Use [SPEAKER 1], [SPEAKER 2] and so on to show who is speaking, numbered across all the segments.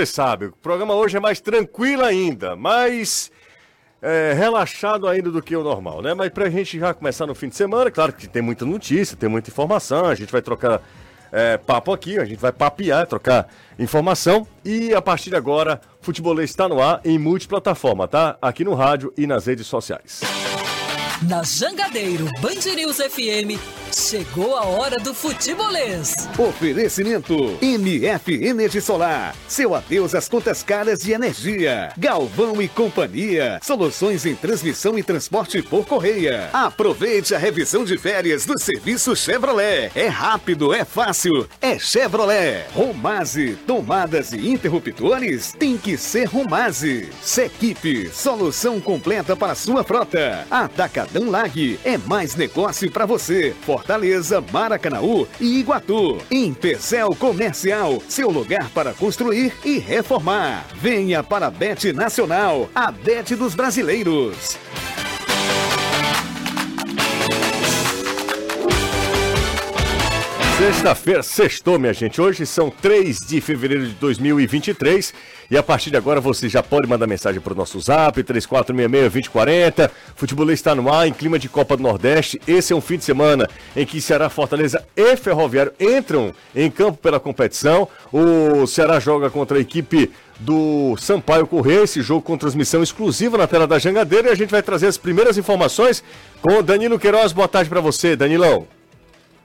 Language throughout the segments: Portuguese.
[SPEAKER 1] Você sabe, o programa hoje é mais tranquilo ainda, mais é, relaxado ainda do que o normal, né? Mas pra gente já começar no fim de semana, claro que tem muita notícia, tem muita informação, a gente vai trocar é, papo aqui, a gente vai papear, trocar informação. E a partir de agora, Futebolês está no ar em multiplataforma, tá? Aqui no rádio e nas redes sociais.
[SPEAKER 2] Na Jangadeiro Band News FM, chegou a hora do futebolês.
[SPEAKER 3] Oferecimento MF Energia Solar. Seu adeus às contas caras de energia. Galvão e Companhia. Soluções em transmissão e transporte por correia. Aproveite a revisão de férias do serviço Chevrolet. É rápido, é fácil, é Chevrolet. Romase, tomadas e interruptores tem que ser Romase. Sequipe, solução completa para sua frota. Ataca Atacadão Lag. É mais negócio para você. Fortaleza, Maracanaú e Iguatu. Empecel Comercial, seu lugar para construir e reformar. Venha para a Bet Nacional, a Bet dos brasileiros.
[SPEAKER 1] Sexta-feira, sextou, minha gente. Hoje são 3 de fevereiro de 2023 e a partir de agora você já pode mandar mensagem para o nosso zap 3466-2040. Futebolês está no ar em clima de Copa do Nordeste. Esse é um fim de semana em que Ceará, Fortaleza e Ferroviário entram em campo pela competição. O Ceará joga contra a equipe do Sampaio Correia, esse jogo com transmissão exclusiva na tela da Jangadeira e a gente vai trazer as primeiras informações com Danilo Queiroz. Boa tarde para você, Danilão.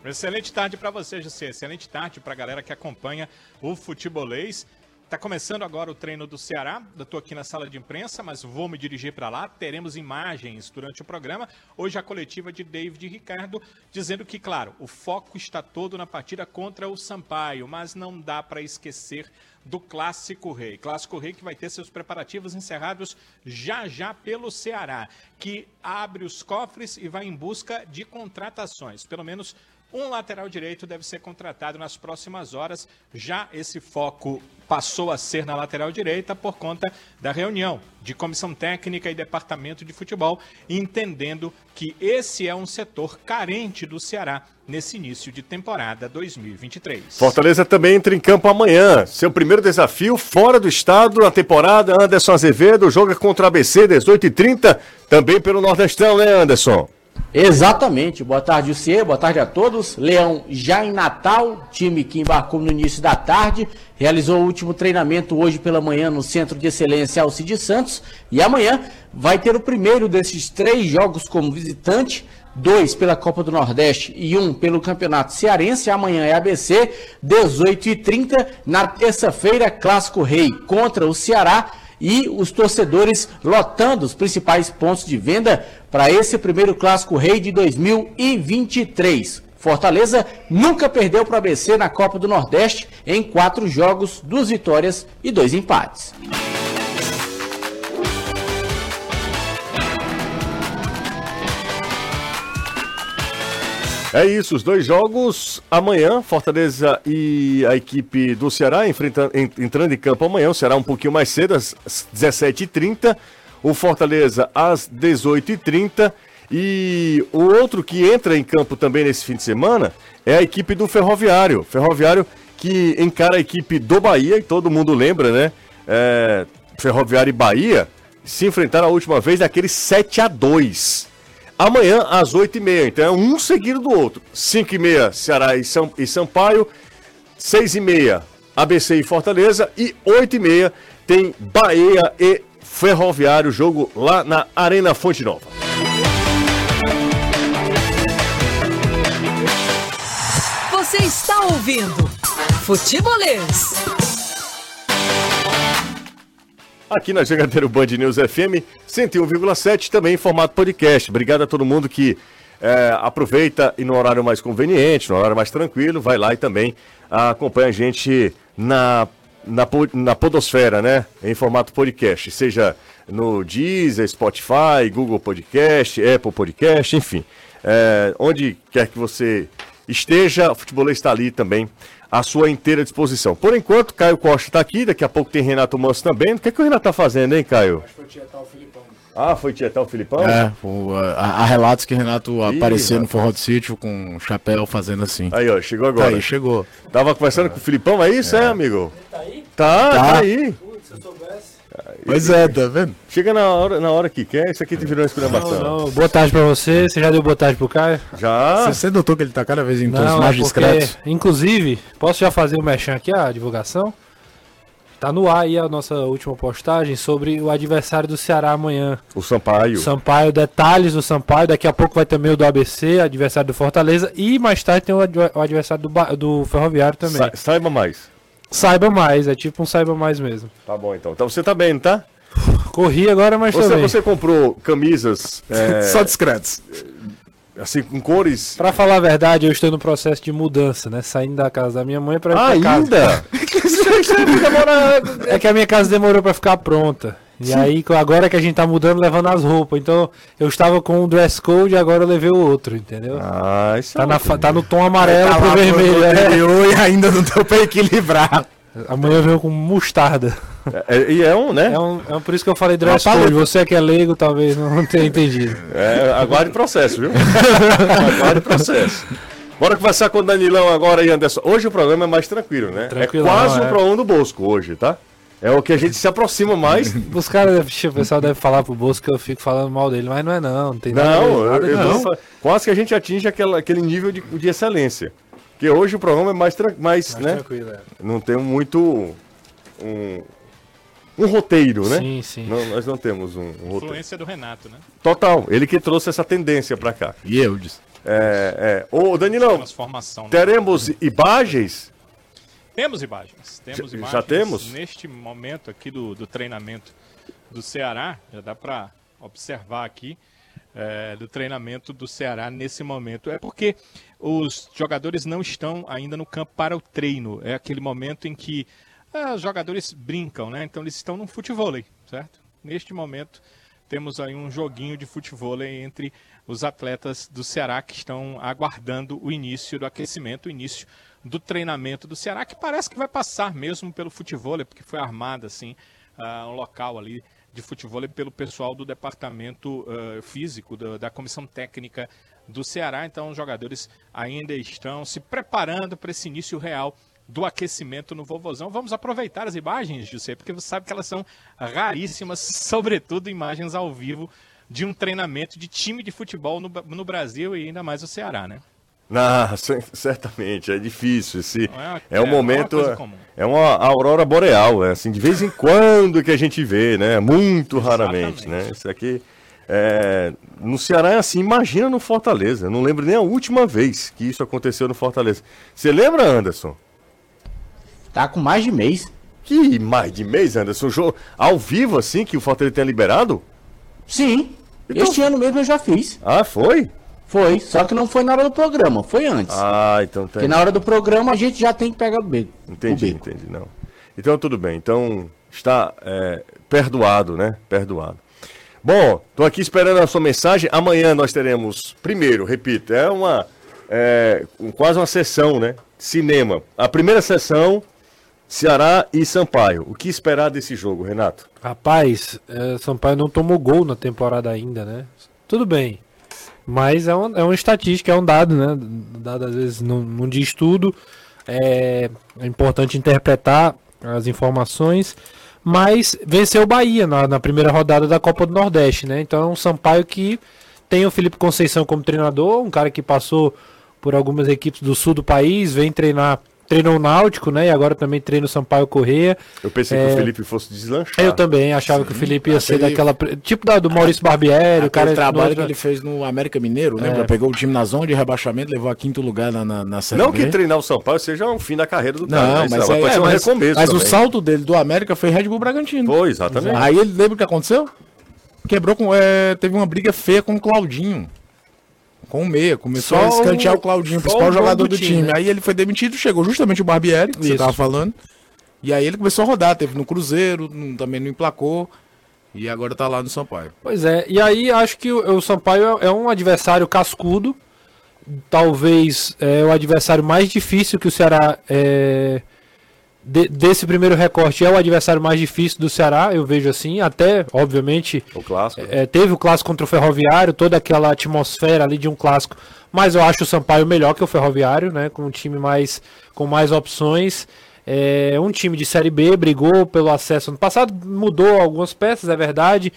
[SPEAKER 4] Excelente tarde para você, José. Excelente tarde para a galera que acompanha o futebolês. Está começando agora o treino do Ceará. Eu estou aqui na sala de imprensa, mas vou me dirigir para lá. Teremos imagens durante o programa. Hoje a coletiva de David Ricardo dizendo que, claro, o foco está todo na partida contra o Sampaio, mas não dá para esquecer do Clássico Rei. Clássico Rei que vai ter seus preparativos encerrados já já pelo Ceará, que abre os cofres e vai em busca de contratações. Pelo menos um lateral direito deve ser contratado nas próximas horas. Já esse foco passou a ser na lateral direita por conta da reunião de comissão técnica e departamento de futebol, entendendo que esse é um setor carente do Ceará nesse início de temporada 2023.
[SPEAKER 1] Fortaleza também entra em campo amanhã. Seu primeiro desafio fora do estado na temporada. Anderson Azevedo joga contra a ABC 18h30, também pelo Nordestão, né, Anderson?
[SPEAKER 5] Exatamente. Boa tarde, Lucier. Boa tarde a todos. Leão já em Natal, time que embarcou no início da tarde, realizou o último treinamento hoje pela manhã no Centro de Excelência Alcide Santos e amanhã vai ter o primeiro desses três jogos como visitante, dois pela Copa do Nordeste e um pelo Campeonato Cearense. Amanhã é ABC, 18h30. Na terça-feira, Clássico Rei contra o Ceará e os torcedores lotando os principais pontos de venda para esse primeiro Clássico Rei de 2023. Fortaleza nunca perdeu para o ABC na Copa do Nordeste em quatro jogos, duas vitórias e dois empates.
[SPEAKER 1] É isso, os dois jogos amanhã, Fortaleza e a equipe do Ceará enfrentando, entrando em campo amanhã, o Ceará um pouquinho mais cedo, às 17h30, o Fortaleza às 18h30 e o outro que entra em campo também nesse fim de semana é a equipe do Ferroviário. Ferroviário que encara a equipe do Bahia, e todo mundo lembra, né? É, Ferroviário e Bahia se enfrentaram a última vez naquele 7 a 2 Amanhã, às 8h30. Então é um seguido do outro. 5h30, Ceará e, São, e Sampaio. 6h30, ABC e Fortaleza. E 8h30 tem Bahia e Ferroviário. Jogo lá na Arena Fonte Nova.
[SPEAKER 2] Você está ouvindo Futebolês.
[SPEAKER 1] Aqui na Jangadeiro Band News FM 101,7, também em formato podcast. Obrigado a todo mundo que é, aproveita e no horário mais conveniente, no horário mais tranquilo, vai lá e também acompanha a gente na, na, na Podosfera, né? Em formato podcast, seja no Deezer, Spotify, Google Podcast, Apple Podcast, enfim. É, onde quer que você esteja, o futebolês está ali também à sua inteira disposição. Por enquanto, Caio Costa está aqui, daqui a pouco tem Renato Manso também. O que, é que o Renato está fazendo, hein, Caio? Acho que foi tietar o Filipão. Ah, foi tietar o Filipão?
[SPEAKER 6] É, há relatos que Renato Ih, apareceu no forró do sítio com um chapéu fazendo assim.
[SPEAKER 1] Aí, ó, chegou agora. Tá
[SPEAKER 6] aí, chegou.
[SPEAKER 1] Tava conversando é. com o Filipão, é isso, é, é amigo? Ele tá aí? Tá, tá,
[SPEAKER 6] Tá.
[SPEAKER 1] aí.
[SPEAKER 6] Pois é, tá vendo?
[SPEAKER 1] Chega na hora, na hora que quer, isso aqui te virou uma exclamação.
[SPEAKER 7] Não, boa tarde pra você. Você já deu boa tarde pro Caio?
[SPEAKER 1] Já?
[SPEAKER 6] Você, você notou que ele tá cada vez em tons
[SPEAKER 7] Não,
[SPEAKER 6] mais
[SPEAKER 7] é porque,
[SPEAKER 6] discretos?
[SPEAKER 7] inclusive, posso já fazer o mechan aqui, a divulgação? Tá no ar aí a nossa última postagem sobre o adversário do Ceará amanhã.
[SPEAKER 1] O Sampaio.
[SPEAKER 7] Sampaio, detalhes do Sampaio. Daqui a pouco vai também o do ABC, adversário do Fortaleza. E mais tarde tem o, adver- o adversário do, do Ferroviário também.
[SPEAKER 1] Sa- saiba mais.
[SPEAKER 7] Saiba mais, é tipo um saiba mais mesmo.
[SPEAKER 1] Tá bom então. Então você tá bem, não tá?
[SPEAKER 7] Corri agora, mas
[SPEAKER 1] Você,
[SPEAKER 7] também.
[SPEAKER 1] você comprou camisas é,
[SPEAKER 6] Só discretos.
[SPEAKER 1] assim com cores.
[SPEAKER 7] Pra falar a verdade, eu estou no processo de mudança, né? Saindo da casa da minha mãe pra ir pra casa.
[SPEAKER 1] Ainda?
[SPEAKER 7] É que a minha casa demorou pra ficar pronta. E aí, co- agora que a gente tá mudando, levando as roupas. Então, eu estava com um dress code e agora eu levei o outro, entendeu?
[SPEAKER 1] Ah, isso
[SPEAKER 7] tá,
[SPEAKER 1] é
[SPEAKER 7] na, fa- tá no tom amarelo
[SPEAKER 6] Tá
[SPEAKER 7] pro vermelho.
[SPEAKER 6] pro
[SPEAKER 7] é.
[SPEAKER 6] e ainda não deu pra equilibrar.
[SPEAKER 7] Amanhã veio com mostarda.
[SPEAKER 1] É, e é um, né?
[SPEAKER 7] É, um, é um- por isso que eu falei dress code. Você que é leigo, talvez não tenha entendido.
[SPEAKER 1] É, aguarde processo, viu? aguarde processo. Bora conversar com o Danilão agora e Anderson. Hoje o programa é mais tranquilo, né?
[SPEAKER 7] Tranquilão,
[SPEAKER 1] é quase
[SPEAKER 7] é.
[SPEAKER 1] um programa do Bosco hoje, tá? É o que a gente se aproxima mais.
[SPEAKER 7] Os caras, o pessoal deve falar pro Bosco que eu fico falando mal dele, mas não é não. Não tem nada a ver,
[SPEAKER 1] Não, eu,
[SPEAKER 7] nada
[SPEAKER 1] eu tô falando- quase que a gente atinge aquela, aquele nível de, de excelência. Porque hoje o programa é mais, mais,
[SPEAKER 7] Mais
[SPEAKER 1] né?
[SPEAKER 7] tranquilo, é.
[SPEAKER 1] Não tem muito um, um roteiro, né?
[SPEAKER 7] Sim, sim.
[SPEAKER 1] Não, nós não temos um, um roteiro.
[SPEAKER 4] Influência do Renato, né?
[SPEAKER 1] Total, ele que trouxe essa tendência pra cá.
[SPEAKER 6] E eu disse.
[SPEAKER 1] É, é. Ô, Danilão,
[SPEAKER 4] né?
[SPEAKER 1] teremos imagens?
[SPEAKER 4] Temos imagens. Temos imagens.
[SPEAKER 1] já temos?
[SPEAKER 4] Neste momento aqui do, do treinamento do Ceará, já dá para observar aqui é, do treinamento do Ceará nesse momento. É porque os jogadores não estão ainda no campo para o treino. É aquele momento em que ah, os jogadores brincam, né? Então eles estão no futevôlei, certo? Neste momento temos aí um joguinho de futevôlei entre os atletas do Ceará que estão aguardando o início do aquecimento, o início do treinamento do Ceará, que parece que vai passar mesmo pelo futevôlei, porque foi armado assim ah, um local ali de futevôlei pelo pessoal do departamento ah, físico da comissão técnica do Ceará. Então os jogadores ainda estão se preparando para esse início real do aquecimento no Vovozão. Vamos aproveitar as imagens, José, porque você sabe que elas são raríssimas, sobretudo imagens ao vivo de um treinamento de time de futebol no, no Brasil e ainda mais o Ceará, né?
[SPEAKER 1] Ah, cer- certamente, é difícil. Esse,
[SPEAKER 4] é uma-
[SPEAKER 1] é um
[SPEAKER 4] é, uma
[SPEAKER 1] momento.
[SPEAKER 4] coisa
[SPEAKER 1] é-. É uma aurora boreal, é assim, de vez em quando que a gente vê, né? Muito raramente,
[SPEAKER 4] Exatamente.
[SPEAKER 1] né? Isso aqui. é, no Ceará é assim, imagina no Fortaleza. Eu não lembro nem a última vez que isso aconteceu no Fortaleza. Você lembra, Anderson?
[SPEAKER 5] Tá com mais de mês.
[SPEAKER 1] Que mais de mês, Anderson? Jogo ao vivo, assim, que o Fortaleza tenha liberado?
[SPEAKER 5] Sim.
[SPEAKER 1] Então-
[SPEAKER 5] Este ano mesmo eu já fiz.
[SPEAKER 1] Ah, foi?
[SPEAKER 5] Foi. Só que não foi na hora do programa, foi antes.
[SPEAKER 1] Ah, então tem.
[SPEAKER 5] Porque na hora do programa a gente já tem que pegar o beco.
[SPEAKER 1] Entendi,
[SPEAKER 5] o beco.
[SPEAKER 1] entendi, não. Então tudo bem, então está é, perdoado, né? Perdoado. Bom, tô aqui esperando a sua mensagem. Amanhã nós teremos, primeiro, repito, é uma é, quase uma sessão, né? Cinema. A primeira sessão, Ceará e Sampaio. O que esperar desse jogo, Renato?
[SPEAKER 7] Rapaz, é, Sampaio não tomou gol na temporada ainda, né? Tudo bem. Mas é, um, é uma estatística, é um dado, né? Dado às vezes não, não diz tudo. É, é importante interpretar as informações. Mas venceu o Bahia na, na primeira rodada da Copa do Nordeste, né? Então é um Sampaio que tem o Felipe Conceição como treinador, um cara que passou por algumas equipes do sul do país, vem treinar, treinou o Náutico, né? E agora também treina o Sampaio Correia.
[SPEAKER 1] Eu pensei que
[SPEAKER 7] É.
[SPEAKER 1] o Felipe fosse deslanchar.
[SPEAKER 7] Eu também achava que o Felipe ia ser
[SPEAKER 6] aquele-
[SPEAKER 7] daquela. Tipo da, do Maurício Barbieri, o cara.
[SPEAKER 6] Aquele trabalho
[SPEAKER 7] no-
[SPEAKER 6] que ele fez no América Mineiro, lembra?
[SPEAKER 7] É.
[SPEAKER 6] Pegou o time na zona de rebaixamento, levou a quinto lugar na, na, na Série
[SPEAKER 1] Não
[SPEAKER 6] B.
[SPEAKER 1] que treinar o Sampaio seja um fim da carreira do cara.
[SPEAKER 6] Não,
[SPEAKER 1] né?
[SPEAKER 6] mas,
[SPEAKER 1] Isso
[SPEAKER 6] é,
[SPEAKER 1] pode ser um
[SPEAKER 6] mas,
[SPEAKER 1] recomeço
[SPEAKER 6] mas o salto dele do América foi Red Bull Bragantino.
[SPEAKER 1] Foi, exatamente.
[SPEAKER 6] Aí ele lembra o que aconteceu? Quebrou com. é, teve uma briga feia com o Claudinho. Com o meia. Começou
[SPEAKER 7] Só
[SPEAKER 6] a escantear
[SPEAKER 7] o-
[SPEAKER 6] o Claudinho, o principal
[SPEAKER 7] o
[SPEAKER 6] jogador
[SPEAKER 7] do
[SPEAKER 6] do
[SPEAKER 7] time,
[SPEAKER 6] time.
[SPEAKER 7] né?
[SPEAKER 6] Aí ele foi demitido, chegou justamente o Barbieri, que você
[SPEAKER 7] Isso.
[SPEAKER 6] tava falando. E aí ele começou a rodar, teve no Cruzeiro, também não emplacou. E agora tá lá no Sampaio.
[SPEAKER 7] Pois é, e aí acho que o, o Sampaio é, é um adversário cascudo. Talvez é o adversário mais difícil que o Ceará. É, de- desse primeiro recorte é o adversário mais difícil do Ceará, eu vejo assim. Até, obviamente,
[SPEAKER 1] O clássico.
[SPEAKER 7] É, teve o clássico contra o Ferroviário, toda aquela atmosfera ali de um clássico, mas eu acho o Sampaio melhor que o Ferroviário, né? Com um time mais com mais opções. É um time de Série B, brigou pelo acesso ano passado, mudou algumas peças, é verdade.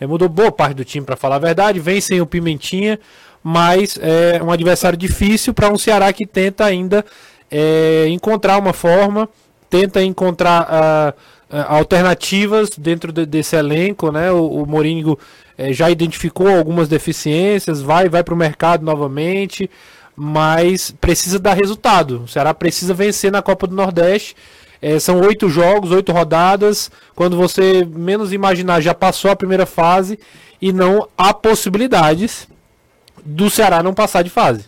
[SPEAKER 7] É, mudou boa parte do time, para falar a verdade. Vem sem o Pimentinha, mas é um adversário difícil para um Ceará que tenta ainda é, encontrar uma forma, tenta encontrar ah, ah, alternativas dentro de- desse elenco, né? O, o Morínigo eh, já identificou algumas deficiências, vai vai para o mercado novamente, mas precisa dar resultado. O Ceará precisa vencer na Copa do Nordeste. Eh, são oito jogos, oito rodadas. Quando você menos imaginar, já passou a primeira fase e não há possibilidades do Ceará não passar de fase.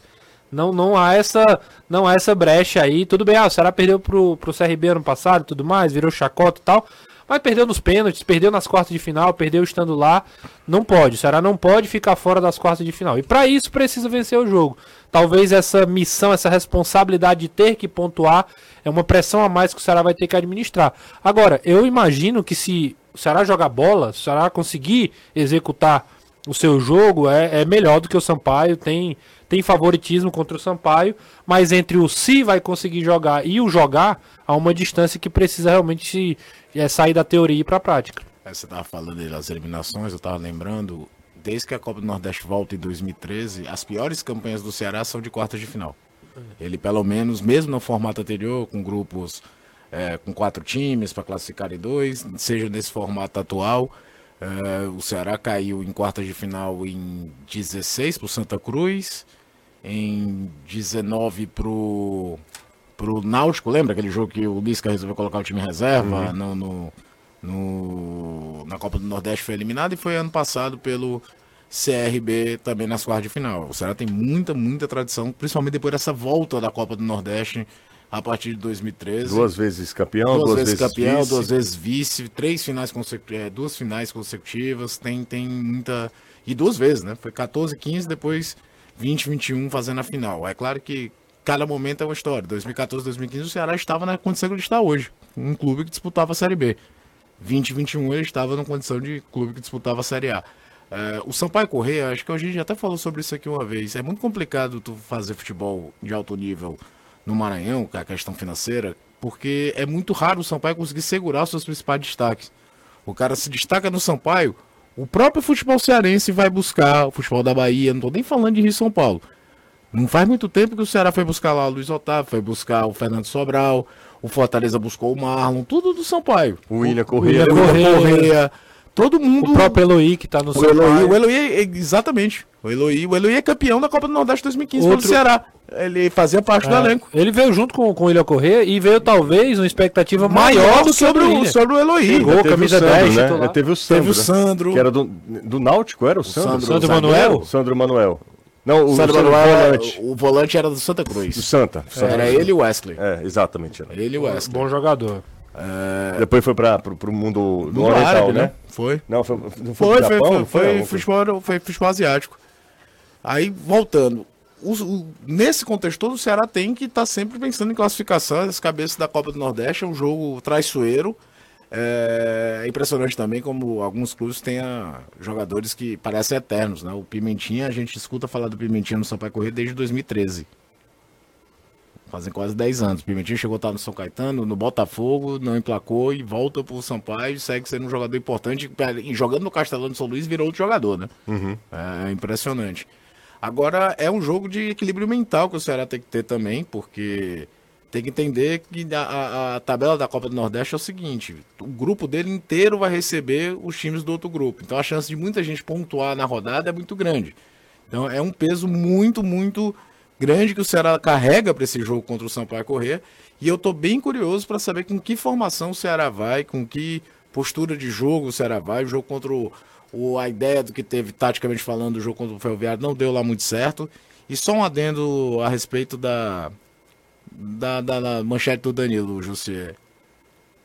[SPEAKER 7] Não, não há essa não há essa brecha aí. Tudo bem, ah, o Ceará perdeu pro, pro CRB ano passado tudo mais, virou chacota e tal. Mas perdeu nos pênaltis, perdeu nas quartas de final, perdeu estando lá. Não pode, o Ceará não pode ficar fora das quartas de final. E para isso precisa vencer o jogo. Talvez essa missão, essa responsabilidade de ter que pontuar é uma pressão a mais que o Ceará vai ter que administrar. Agora, eu imagino que se o Ceará jogar bola, se o Ceará conseguir executar o seu jogo é, é melhor do que o Sampaio, tem, tem favoritismo contra o Sampaio, mas entre o se vai conseguir jogar e o jogar, há uma distância que precisa realmente é, sair da teoria e ir para a prática.
[SPEAKER 6] É, Você tava falando das eliminações, eu tava lembrando, desde que a Copa do Nordeste volta em 2013, as piores campanhas do Ceará são de quartas de final. Ele, pelo menos, mesmo no formato anterior, com grupos é, com quatro times para classificar em dois, seja nesse formato atual, é, o Ceará caiu em quartas de final em 16 pro Santa Cruz, em 19 pro, pro Náutico, lembra aquele jogo que o Lisca resolveu colocar o time reserva no, no- no- na Copa do Nordeste foi eliminado e foi ano passado pelo CRB também nas quartas de final. O Ceará tem muita, muita tradição, principalmente depois dessa volta da Copa do Nordeste a partir de 2013.
[SPEAKER 1] Duas vezes campeão,
[SPEAKER 6] Duas, vezes, campeão,
[SPEAKER 1] vice.
[SPEAKER 6] duas vezes vice, três finais consecutivas, duas finais consecutivas, tem, tem muita. E duas vezes, né? Foi 14, 15, depois 20, 21 fazendo a final. É claro que cada momento é uma história. 2014, 2015, o Ceará estava na condição que ele está hoje. Um clube que disputava a Série B. 2021 ele estava na condição de clube que disputava a Série A. É, o Sampaio Correia, acho que a gente até falou sobre isso aqui uma vez. É muito complicado tu fazer futebol de alto nível no Maranhão, com a questão financeira, porque é muito raro o Sampaio conseguir segurar os seus principais destaques. O cara se destaca no Sampaio, o próprio futebol cearense vai buscar o futebol da Bahia, não tô nem falando de Rio e São Paulo. Não faz muito tempo que o Ceará foi buscar lá o Luiz Otávio, foi buscar o Fernando Sobral, o Fortaleza buscou o Marlon, tudo do Sampaio.
[SPEAKER 1] O William.
[SPEAKER 7] William
[SPEAKER 6] O William
[SPEAKER 7] Correa.
[SPEAKER 6] Todo mundo.
[SPEAKER 7] O próprio Eloy que tá no
[SPEAKER 6] O Eloy, o Eloy é- exatamente. O Eloy, o Eloy é campeão da Copa do Nordeste 2015
[SPEAKER 7] Outro-
[SPEAKER 6] pelo Ceará. Ele fazia parte do
[SPEAKER 7] É,
[SPEAKER 6] elenco.
[SPEAKER 7] ele veio junto com, com o William Corrêa e veio talvez uma expectativa maior do que
[SPEAKER 6] sobre,
[SPEAKER 7] o
[SPEAKER 6] o, sobre o Eloy.
[SPEAKER 7] Chegou,
[SPEAKER 1] Teve
[SPEAKER 7] camisa
[SPEAKER 1] o Sandro,
[SPEAKER 7] 10,
[SPEAKER 1] né?
[SPEAKER 7] titular.
[SPEAKER 1] Teve o Sandro.
[SPEAKER 6] Teve o
[SPEAKER 1] né?
[SPEAKER 6] Sandro.
[SPEAKER 1] Que era do, do Náutico, era o Sandro?
[SPEAKER 6] Sandro,
[SPEAKER 7] Sandro
[SPEAKER 6] zagueiro.
[SPEAKER 7] Manuel?
[SPEAKER 1] Sandro Manuel. Não, o
[SPEAKER 6] Sandro
[SPEAKER 1] Sandro
[SPEAKER 6] Manuel,
[SPEAKER 1] volante.
[SPEAKER 6] o volante era do Santa
[SPEAKER 1] Do
[SPEAKER 6] Cruz.
[SPEAKER 1] Santa. Santa
[SPEAKER 6] Era ele e o Wesley.
[SPEAKER 1] É, exatamente. Era.
[SPEAKER 6] Ele e o Wesley.
[SPEAKER 7] Bom jogador.
[SPEAKER 1] Depois foi para pro mundo do
[SPEAKER 6] No
[SPEAKER 1] oriental,
[SPEAKER 6] árabe,
[SPEAKER 1] né?
[SPEAKER 6] né? Foi.
[SPEAKER 1] Não, foi, não foi,
[SPEAKER 6] Foi, foi,
[SPEAKER 1] Japão,
[SPEAKER 6] foi,
[SPEAKER 1] não
[SPEAKER 6] foi,
[SPEAKER 1] Não,
[SPEAKER 6] futebol, foi futebol asiático. Aí, voltando. os- o- nesse contexto todo, o Ceará tem que estar sempre pensando em classificação. As cabeças da Copa do Nordeste é um jogo traiçoeiro. É, é impressionante também como alguns clubes têm ah, jogadores que parecem eternos, né? O Pimentinha, a gente escuta falar do Pimentinha no Sampaio Corrêa desde 2013. Fazem quase 10 anos. O Pimentinha chegou a estar no São Caetano, no Botafogo, não emplacou e volta pro Sampaio segue sendo um jogador importante. E jogando no Castelão de São Luís virou outro jogador, né? É impressionante. Agora é um jogo de equilíbrio mental que o Ceará tem que ter também, porque tem que entender que a, a- a tabela da Copa do Nordeste é o seguinte: o grupo dele inteiro vai receber os times do outro grupo. Então a chance de muita gente pontuar na rodada é muito grande. Então é um peso muito, muito grande que o Ceará carrega para esse jogo contra o Sampaio Corrêa. E eu tô bem curioso para saber com que formação o Ceará vai, com que postura de jogo o Ceará vai. O jogo contra o, o- a ideia do que teve, taticamente falando, o jogo contra o Ferroviário não deu lá muito certo. E só um adendo a respeito da, da, da- da manchete do Danilo, José.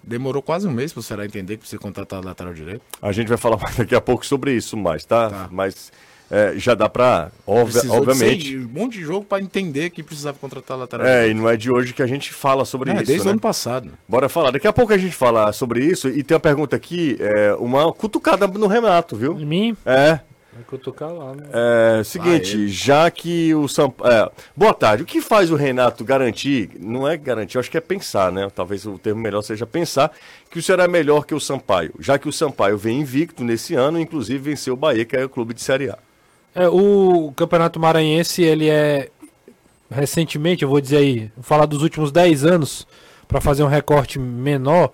[SPEAKER 6] Demorou quase um mês para o Ceará entender que precisa contratar lateral direito.
[SPEAKER 1] A gente vai falar mais daqui a pouco sobre isso mais, tá?
[SPEAKER 6] Tá.
[SPEAKER 1] Mas é, já dá
[SPEAKER 6] de
[SPEAKER 1] obviamente...
[SPEAKER 6] seis- um monte de jogo para entender que precisava contratar lateral
[SPEAKER 1] É, e não é de hoje que a gente fala sobre
[SPEAKER 6] É,
[SPEAKER 1] isso,
[SPEAKER 6] desde o
[SPEAKER 1] né?
[SPEAKER 6] ano passado.
[SPEAKER 1] Bora falar. Daqui a pouco a gente fala sobre isso. E tem uma pergunta aqui, é, uma cutucada no Renato, viu?
[SPEAKER 7] Em mim,
[SPEAKER 1] É.
[SPEAKER 7] Vai cutucar lá, né?
[SPEAKER 1] É, seguinte, já que o Sampaio. É, boa tarde. O que faz o Renato garantir? Não é garantir, eu acho que é pensar, né? Talvez o termo melhor seja pensar que o Ceará é melhor que o Sampaio. Já que o Sampaio vem invicto nesse ano, inclusive venceu o Bahia, que é o clube de Série A.
[SPEAKER 7] É, o Campeonato Maranhense, ele é recentemente, eu vou dizer aí, vou falar dos últimos 10 anos, para fazer um recorte menor,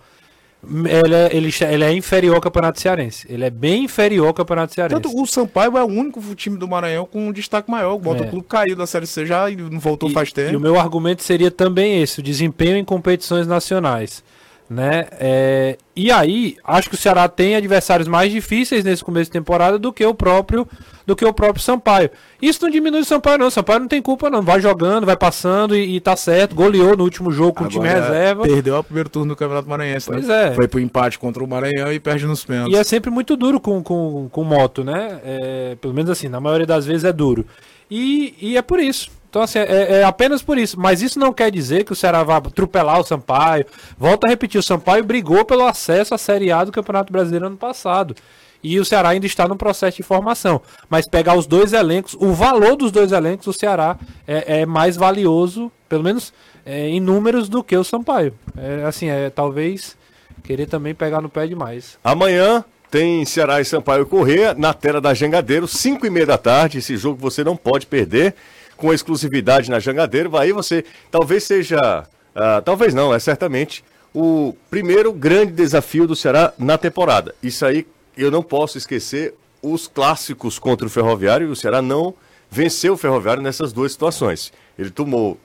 [SPEAKER 7] ele é, ele, ele é inferior ao Campeonato Cearense. Ele é bem inferior ao Campeonato Cearense.
[SPEAKER 6] Tanto o Sampaio é o único time do Maranhão com um destaque maior. O Bota
[SPEAKER 7] É.
[SPEAKER 6] Clube caiu da Série C já e não voltou
[SPEAKER 7] E-
[SPEAKER 6] faz
[SPEAKER 7] E o
[SPEAKER 6] tempo.
[SPEAKER 7] meu argumento seria também esse, o desempenho em competições nacionais. Né? É, e aí, acho que o Ceará tem adversários mais difíceis nesse começo de temporada do que o próprio do que o próprio Sampaio. Isso não diminui o Sampaio, não. O Sampaio não tem culpa, não. Vai jogando, vai passando e, e tá certo. Goleou no último jogo com o time
[SPEAKER 6] Agora,
[SPEAKER 7] reserva.
[SPEAKER 6] Perdeu o primeiro turno do Campeonato Maranhense,
[SPEAKER 7] Pois
[SPEAKER 6] né?
[SPEAKER 7] é.
[SPEAKER 6] Foi pro empate contra o Maranhão e perde nos pênaltis.
[SPEAKER 7] E é sempre muito duro com, com, com moto, né? É, pelo menos assim, na maioria das vezes é duro. E, e é por isso. Então, assim, é, é apenas por isso. Mas isso não quer dizer que o Ceará vá atropelar o Sampaio. Volto a repetir, o Sampaio brigou pelo acesso à Série A do Campeonato Brasileiro ano passado. E o Ceará ainda está no processo de formação. Mas pegar os dois elencos, o valor dos dois elencos, o Ceará é, é mais valioso, pelo menos é, em números, do que o Sampaio. É, assim, é talvez querer também pegar no pé demais.
[SPEAKER 1] Amanhã tem Ceará e Sampaio Correia na tela da Jangadeiro, 5 e meia da tarde. Esse jogo você não pode perder, com exclusividade na Jangadeiro. Aí você talvez seja, ah, talvez não, é certamente o primeiro grande desafio do Ceará na temporada. Isso aí eu não posso esquecer os clássicos contra o Ferroviário e o Ceará não venceu o Ferroviário nessas duas situações. Ele tomou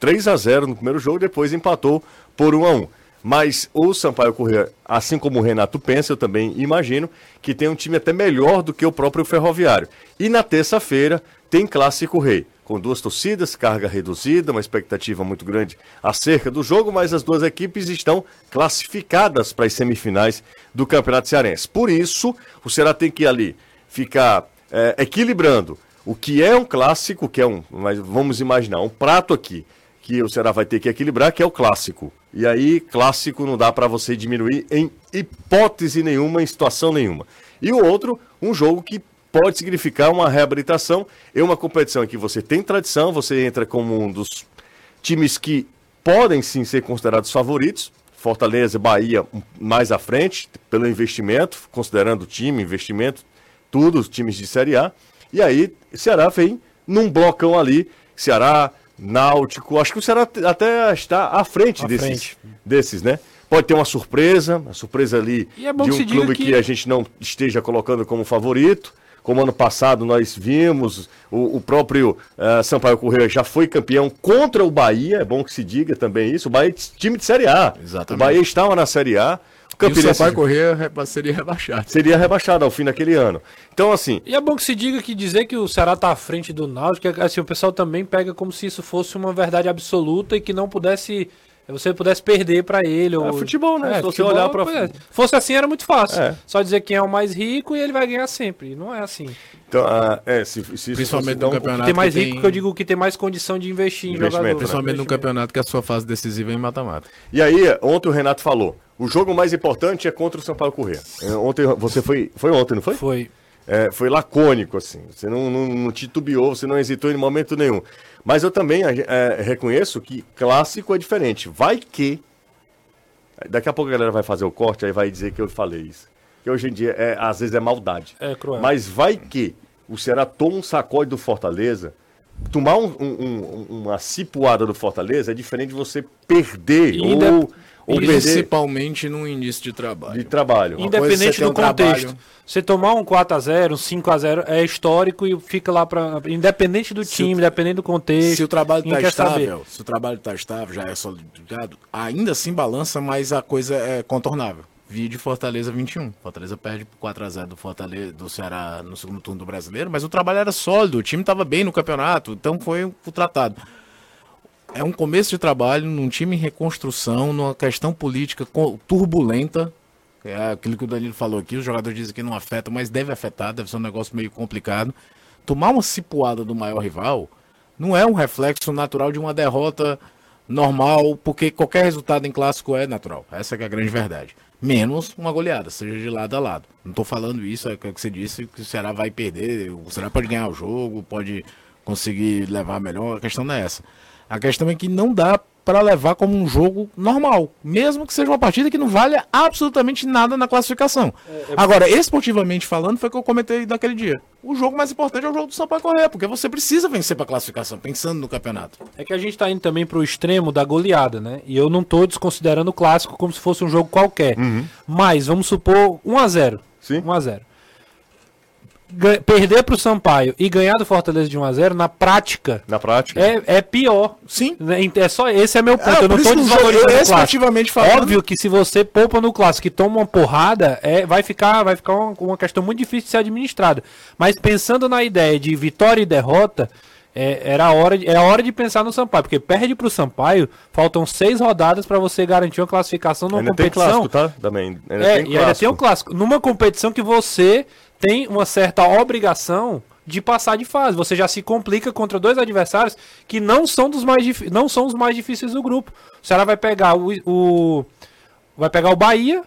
[SPEAKER 1] 3 a 0 no primeiro jogo, depois empatou por 1 a 1. Mas o Sampaio Corrêa, assim como o Renato pensa, eu também imagino que tem um time até melhor do que o próprio Ferroviário. E na terça-feira tem Clássico Rei, com duas torcidas, carga reduzida, uma expectativa muito grande acerca do jogo, mas as duas equipes estão classificadas para as semifinais do Campeonato Cearense. Por isso, o Ceará tem que ali ficar é, equilibrando o que é um clássico, que é um, mas vamos imaginar, um prato aqui que o Ceará vai ter que equilibrar, que é o clássico. E aí, clássico não dá para você diminuir em hipótese nenhuma, em situação nenhuma. E o outro, um jogo que pode significar uma reabilitação, é uma competição em que você tem tradição, você entra como um dos times que podem sim ser considerados favoritos. Fortaleza, Bahia mais à frente, pelo investimento, considerando o time, investimento, tudo, os times de Série A. E aí, Ceará vem num blocão ali, Ceará, Náutico, acho que o Ceará até está à frente,
[SPEAKER 7] À
[SPEAKER 1] desses,
[SPEAKER 7] frente.
[SPEAKER 1] desses, né? Pode ter uma surpresa, uma surpresa ali
[SPEAKER 7] E é
[SPEAKER 1] de um clube
[SPEAKER 7] que-
[SPEAKER 1] que a gente não esteja colocando como favorito. Como ano passado nós vimos, o, o próprio eh, Sampaio Correia já foi campeão contra o Bahia, é bom que se diga também isso. O Bahia é time de Série A.
[SPEAKER 6] Exatamente.
[SPEAKER 1] O Bahia estava na Série A. O
[SPEAKER 6] E o
[SPEAKER 1] Campinense
[SPEAKER 6] Sampaio Corrêa re- seria rebaixado.
[SPEAKER 1] seria rebaixado ao fim daquele ano. Então, assim,
[SPEAKER 7] E é bom que se diga que dizer que o Ceará tá à frente do Náutico, é- assim, o pessoal também pega como se isso fosse uma verdade absoluta e que não pudesse você pudesse perder pra ele. ou...
[SPEAKER 1] futebol, né? Se você
[SPEAKER 7] futebol,
[SPEAKER 1] olhar pra-
[SPEAKER 7] pois é. Fosse assim era muito fácil.
[SPEAKER 1] É.
[SPEAKER 7] Só dizer quem é o mais rico e ele vai ganhar sempre. Não é assim.
[SPEAKER 1] então ah, é, se, se
[SPEAKER 6] Principalmente no campeonato.
[SPEAKER 7] Tem mais
[SPEAKER 6] que
[SPEAKER 7] rico que eu digo que tem mais condição de investir em jogador.
[SPEAKER 1] né?
[SPEAKER 6] Principalmente no campeonato que a sua fase decisiva é em mata-mata.
[SPEAKER 1] E aí, ontem o Renato falou: o jogo mais importante é contra o Sampaio Correia. É, Ontem você foi. Foi ontem, não foi?
[SPEAKER 7] Foi.
[SPEAKER 1] É, foi lacônico, assim. Você não, não, não titubeou, você não hesitou em momento nenhum. Mas eu também é, reconheço que clássico é diferente. Vai que. Daqui a pouco a galera vai fazer o corte, aí vai dizer que eu falei isso. Que hoje em dia, é, às vezes, é maldade.
[SPEAKER 7] É cruel.
[SPEAKER 1] Mas vai que o Ceará toma um sacode do Fortaleza. Tomar um- um- um- uma cipuada do Fortaleza é diferente de você perder ou, ou perder
[SPEAKER 6] Principalmente no início de trabalho.
[SPEAKER 1] de trabalho.
[SPEAKER 6] É
[SPEAKER 7] Independente do
[SPEAKER 6] um trabalho-
[SPEAKER 7] contexto. Você tomar um 4x0, um 5x0 é histórico e fica lá pra. Independente do
[SPEAKER 6] Se
[SPEAKER 7] time,
[SPEAKER 6] o-
[SPEAKER 7] independente do contexto.
[SPEAKER 6] Se o trabalho está
[SPEAKER 7] saber.
[SPEAKER 6] estável, se o trabalho está estável, já é solidificado, ainda assim balança, mas a coisa é contornável. Vídeo Fortaleza 21. Fortaleza perde por 4x0 do Fortaleza do Ceará no segundo turno do brasileiro, mas o trabalho era sólido, o time estava bem no campeonato, então foi o tratado. É um começo de trabalho num time em reconstrução, numa questão política turbulenta. É aquilo que o Danilo falou aqui, os jogadores dizem que não afeta, mas deve afetar, deve ser um negócio meio complicado. Tomar uma cipuada do maior rival não é um reflexo natural de uma derrota normal, porque qualquer resultado em clássico é natural. Essa é a grande verdade. Menos uma goleada, seja de lado a lado. Não tô falando isso, é o que você disse, que o Ceará vai perder, o Ceará pode ganhar o jogo, pode conseguir levar melhor, a questão não é essa. A questão é que não dá para levar como um jogo normal, mesmo que seja uma partida que não valha absolutamente nada na classificação. É, é... Agora, esportivamente falando, foi o que eu comentei naquele dia. O jogo mais importante é o jogo do Sampaio Correia, porque você precisa vencer para classificação, pensando no campeonato.
[SPEAKER 7] É que a gente está indo também para o extremo da goleada, né? E eu não estou desconsiderando o clássico como se fosse um jogo qualquer. Uhum. Mas vamos supor 1 a 0.
[SPEAKER 1] Sim.
[SPEAKER 7] 1 a 0 perder para o Sampaio e ganhar do Fortaleza de 1 a 0 na prática.
[SPEAKER 1] Na prática.
[SPEAKER 7] É, é pior.
[SPEAKER 1] Sim.
[SPEAKER 7] É só esse é meu ponto. É, eu não estou desvalorizando
[SPEAKER 6] o clássico.
[SPEAKER 7] Falando... Óbvio que se você poupa no clássico e toma uma porrada, é, vai ficar, vai ficar uma, uma questão muito difícil de ser administrada. Mas pensando na ideia de vitória e derrota, é, era a hora de, é a hora de pensar no Sampaio, porque perde para o Sampaio, faltam seis rodadas para você garantir uma classificação numa
[SPEAKER 1] ainda
[SPEAKER 7] competição.
[SPEAKER 1] Tem clássico, tá? Também.
[SPEAKER 7] Ainda é, tem e ainda tem um clássico. Numa competição que você tem uma certa obrigação de passar de fase. Você já se complica contra dois adversários que não são dos mais não são os mais difíceis do grupo. O Ceará vai pegar o, o vai pegar o Bahia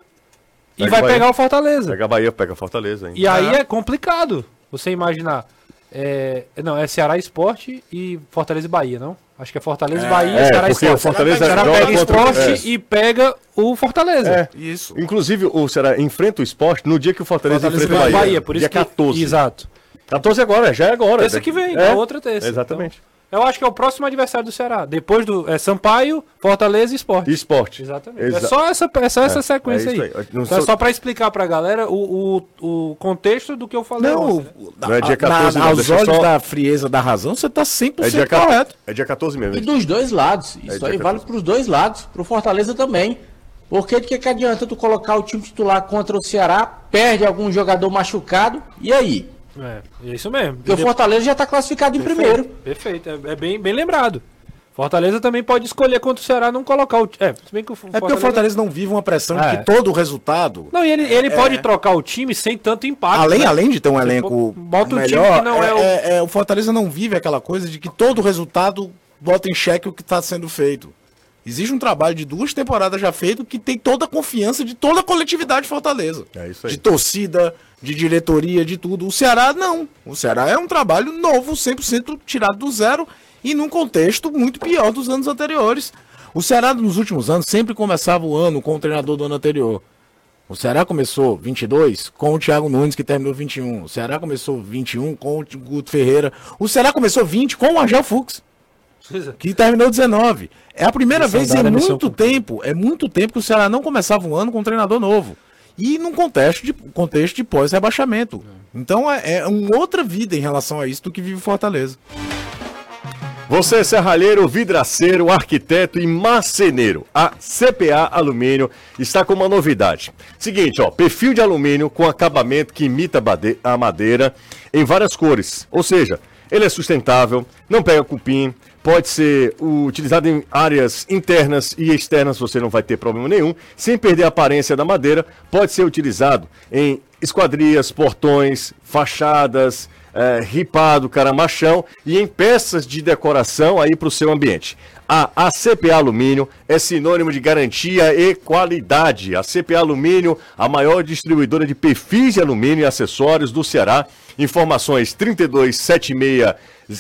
[SPEAKER 7] pega e vai pegar o Fortaleza.
[SPEAKER 1] Pega a Bahia, pega o Fortaleza. Hein?
[SPEAKER 7] E aí é complicado você imaginar. É, não, é Ceará Esporte e Fortaleza e Bahia, não? Acho que é Fortaleza e é, Bahia,
[SPEAKER 1] é, Ceará porque Esporte. O Fortaleza
[SPEAKER 7] Ceará pega Esporte é. e pega o Fortaleza. É.
[SPEAKER 1] Isso. Inclusive, o Ceará enfrenta o Esporte no dia que o Fortaleza, Fortaleza enfrenta o Bahia. Bahia
[SPEAKER 7] por isso
[SPEAKER 1] dia
[SPEAKER 7] que... 14. Exato.
[SPEAKER 1] 14 agora, já é agora.
[SPEAKER 7] Essa que vem, é. a outra terça.
[SPEAKER 1] Exatamente.
[SPEAKER 7] Então... Eu acho que é o próximo adversário do Ceará. Depois do é, Sampaio, Fortaleza e Esporte.
[SPEAKER 1] Esporte.
[SPEAKER 7] Exatamente. Exa é só essa, é só essa é, sequência é aí. aí. Então, é só para explicar para a galera o, o, o, contexto do que eu falei.
[SPEAKER 6] Não, ontem, né? não é dia 14 na, não, Aos olhos só... da frieza da razão, você está 100% é dia correto.
[SPEAKER 1] É dia 14 mesmo.
[SPEAKER 5] E dos dois lados. É Isso aí 14. vale para os dois lados. Para o Fortaleza também. Porque de que, que adianta tu colocar o time titular contra o Ceará, perde algum jogador machucado, e aí?
[SPEAKER 7] É, é isso mesmo.
[SPEAKER 5] Porque o Fortaleza já está classificado em
[SPEAKER 7] perfeito,
[SPEAKER 5] primeiro.
[SPEAKER 7] Perfeito, é, é, bem, bem lembrado. Fortaleza também pode escolher contra o Ceará não colocar o.
[SPEAKER 6] É, se bem que o Fortaleza... é porque o Fortaleza não vive uma pressão de que é. todo o resultado.
[SPEAKER 7] Não, e ele, ele é... pode trocar o time sem tanto impacto.
[SPEAKER 6] Além, né? além de ter um elenco. Bota um melhor, time que não é, o... É, o Fortaleza não vive aquela coisa de que todo o resultado bota em xeque o que está sendo feito. Existe um trabalho de duas temporadas já feito que tem toda a confiança de toda a coletividade de Fortaleza.
[SPEAKER 1] É isso aí.
[SPEAKER 6] De torcida, de diretoria, de tudo. O Ceará não. O Ceará é um trabalho novo, 100% tirado do zero e num contexto muito pior dos anos anteriores. O Ceará nos últimos anos sempre começava o ano com o treinador do ano anterior. O Ceará começou 22 com o Thiago Nunes, que terminou 21. O Ceará começou 21 com o Guto Ferreira. O Ceará começou 20 com o Argel Fux, que terminou 19. É a primeira vez em muito tempo, é muito tempo que o Ceará não começava um ano com um treinador novo e num contexto de, contexto de pós-rebaixamento. Então é, é uma outra vida em relação a isso do que vive Fortaleza.
[SPEAKER 1] Você é serralheiro, vidraceiro, arquiteto e marceneiro. A CPA Alumínio está com uma novidade. Seguinte, ó, perfil de alumínio com acabamento que imita a madeira em várias cores. Ou seja, ele é sustentável, não pega cupim, pode ser utilizado em áreas internas e externas, você não vai ter problema nenhum, sem perder a aparência da madeira, pode ser utilizado em esquadrias, portões, fachadas, é, ripado, caramachão e em peças de decoração aí para o seu ambiente. A ACPA Alumínio é sinônimo de garantia e qualidade. A CPA Alumínio, a maior distribuidora de perfis de alumínio e acessórios do Ceará. Informações 3276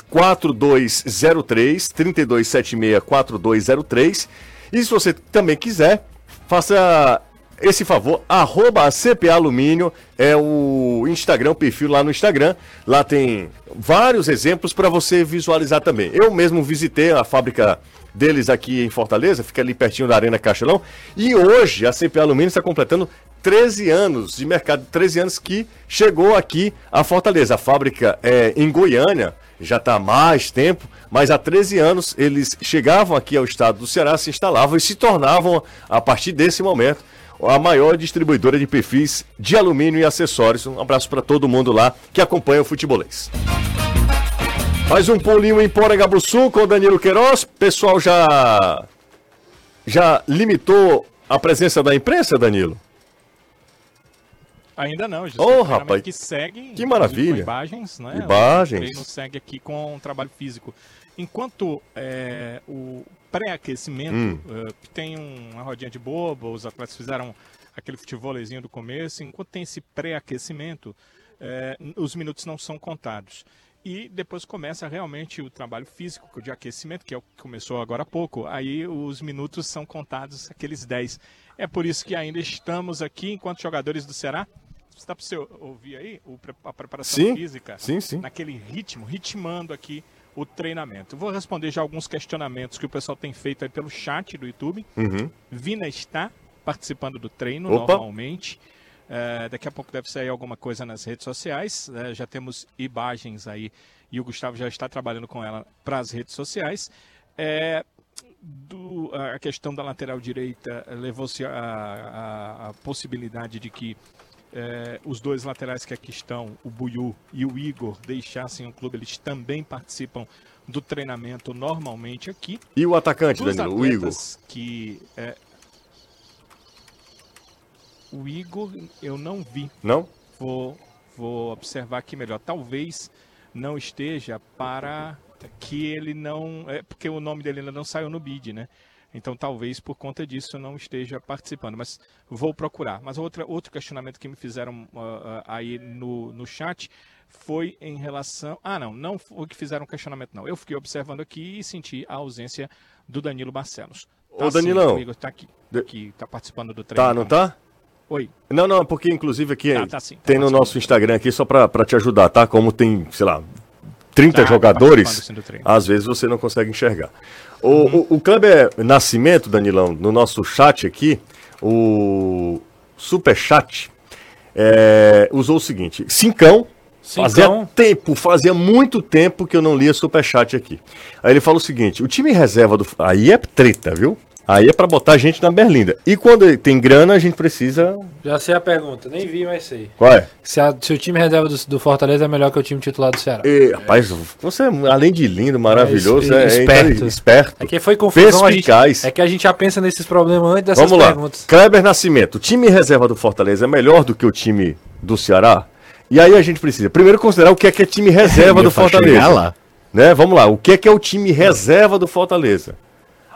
[SPEAKER 1] 4203, 3276 4203. E se você também quiser, faça esse favor, arroba CPA Alumínio é o Instagram, o perfil lá no Instagram. Lá tem vários exemplos para você visualizar também. Eu mesmo visitei a fábrica deles aqui em Fortaleza, fica ali pertinho da Arena Castelão. E hoje a CPA Alumínio está completando 13 anos de mercado, 13 anos que chegou aqui a Fortaleza. A fábrica é em Goiânia, já está há mais tempo, mas há 13 anos eles chegavam aqui ao estado do Ceará, se instalavam e se tornavam, a partir desse momento, a maior distribuidora de perfis de alumínio e acessórios. Um abraço para todo mundo lá que acompanha o futebolês. Mais um pulinho em Porangabuçu com o Danilo Queiroz. Pessoal já já limitou a presença da imprensa, Danilo?
[SPEAKER 4] Ainda não, José.
[SPEAKER 1] Ô,
[SPEAKER 4] O treinamento
[SPEAKER 1] rapaz,
[SPEAKER 4] que segue.
[SPEAKER 1] que maravilha.
[SPEAKER 4] Imagens, né?
[SPEAKER 1] Imagens.
[SPEAKER 4] O treino segue aqui com trabalho físico. Enquanto é, o pré-aquecimento,
[SPEAKER 1] Hum.
[SPEAKER 4] que tem uma rodinha de boba, os atletas fizeram aquele futevôleizinho do começo, enquanto tem esse pré-aquecimento, eh, os minutos não são contados. E depois começa realmente o trabalho físico de aquecimento, que é o que começou agora há pouco. Aí os minutos são contados, aqueles 10. É por isso que ainda estamos aqui, enquanto jogadores do Ceará. Está para você ouvir aí a preparação
[SPEAKER 1] Sim,
[SPEAKER 4] física?
[SPEAKER 1] sim, sim.
[SPEAKER 4] Naquele ritmo, ritmando aqui o treinamento. Vou responder já alguns questionamentos que o pessoal tem feito aí pelo chat do YouTube.
[SPEAKER 1] Uhum.
[SPEAKER 4] Vina está participando do treino
[SPEAKER 1] Opa.
[SPEAKER 4] normalmente. É, daqui a pouco deve sair alguma coisa nas redes sociais. É, já temos imagens aí e o Gustavo já está trabalhando com ela para as redes sociais. É, do- a questão da lateral direita levou-se a, a- a possibilidade de que é, os dois laterais que aqui estão, o Buiu e o Igor, deixassem o clube. Eles também participam do treinamento normalmente aqui.
[SPEAKER 1] E o atacante,
[SPEAKER 4] Dos
[SPEAKER 1] Danilo, o Igor?
[SPEAKER 4] que é, o Igor eu não vi.
[SPEAKER 1] Não?
[SPEAKER 4] Vou, vou observar aqui melhor. Talvez não esteja para que ele não. É porque o nome dele ainda não saiu no bid, né? Então talvez por conta disso não esteja participando. Mas vou procurar. Mas outra, outro questionamento que me fizeram ah, ah, aí no, no chat foi em relação. Ah, não, não foi que fizeram questionamento, não. Eu fiquei observando aqui e senti a ausência do Danilo Barcelos.
[SPEAKER 1] Ô,
[SPEAKER 4] sim,
[SPEAKER 1] Danilão.
[SPEAKER 4] o Igor tá aqui.
[SPEAKER 1] De-
[SPEAKER 4] Que tá participando do treino.
[SPEAKER 1] Tá, não tá?
[SPEAKER 4] Oi.
[SPEAKER 1] Não, não, porque inclusive aqui
[SPEAKER 4] Tá, tá sim, tá
[SPEAKER 1] tem no
[SPEAKER 4] participando.
[SPEAKER 1] nosso Instagram aqui só pra, pra te ajudar, tá? Como tem, sei lá, 30
[SPEAKER 4] Tá, tá
[SPEAKER 1] jogadores,
[SPEAKER 4] sim,
[SPEAKER 1] às vezes você não consegue enxergar. O,
[SPEAKER 4] Uhum.
[SPEAKER 1] o, o Kleber Nascimento, Danilão, no nosso chat aqui, o Superchat, é, usou o seguinte: Cincão. Fazia
[SPEAKER 7] Cincão.
[SPEAKER 1] tempo, fazia muito tempo que eu não lia superchat aqui. Aí ele fala o seguinte: o time reserva do. Aí é treta, viu? Aí é pra botar gente na berlinda. E quando tem grana, a gente precisa.
[SPEAKER 7] Já sei a pergunta, nem vi, mas sei.
[SPEAKER 1] Qual é?
[SPEAKER 7] Se, a- se o time reserva do, do Fortaleza é melhor que o time titular do Ceará.
[SPEAKER 1] E, rapaz, você, além de lindo, maravilhoso,
[SPEAKER 7] É,
[SPEAKER 1] é,
[SPEAKER 7] es-
[SPEAKER 1] é
[SPEAKER 7] esperto.
[SPEAKER 1] intelig- esperto.
[SPEAKER 7] É que foi confusão, a gente,
[SPEAKER 1] Perspicaz.
[SPEAKER 7] é que a gente já pensa nesses problemas antes dessas
[SPEAKER 1] Vamos lá.
[SPEAKER 7] perguntas.
[SPEAKER 1] Kleber Nascimento, o time reserva do Fortaleza é melhor do que o time do Ceará? E aí a gente precisa primeiro considerar o que é que é time reserva do Fortaleza.
[SPEAKER 6] lá.
[SPEAKER 1] Né? Vamos lá, o que é que é o time reserva do Fortaleza?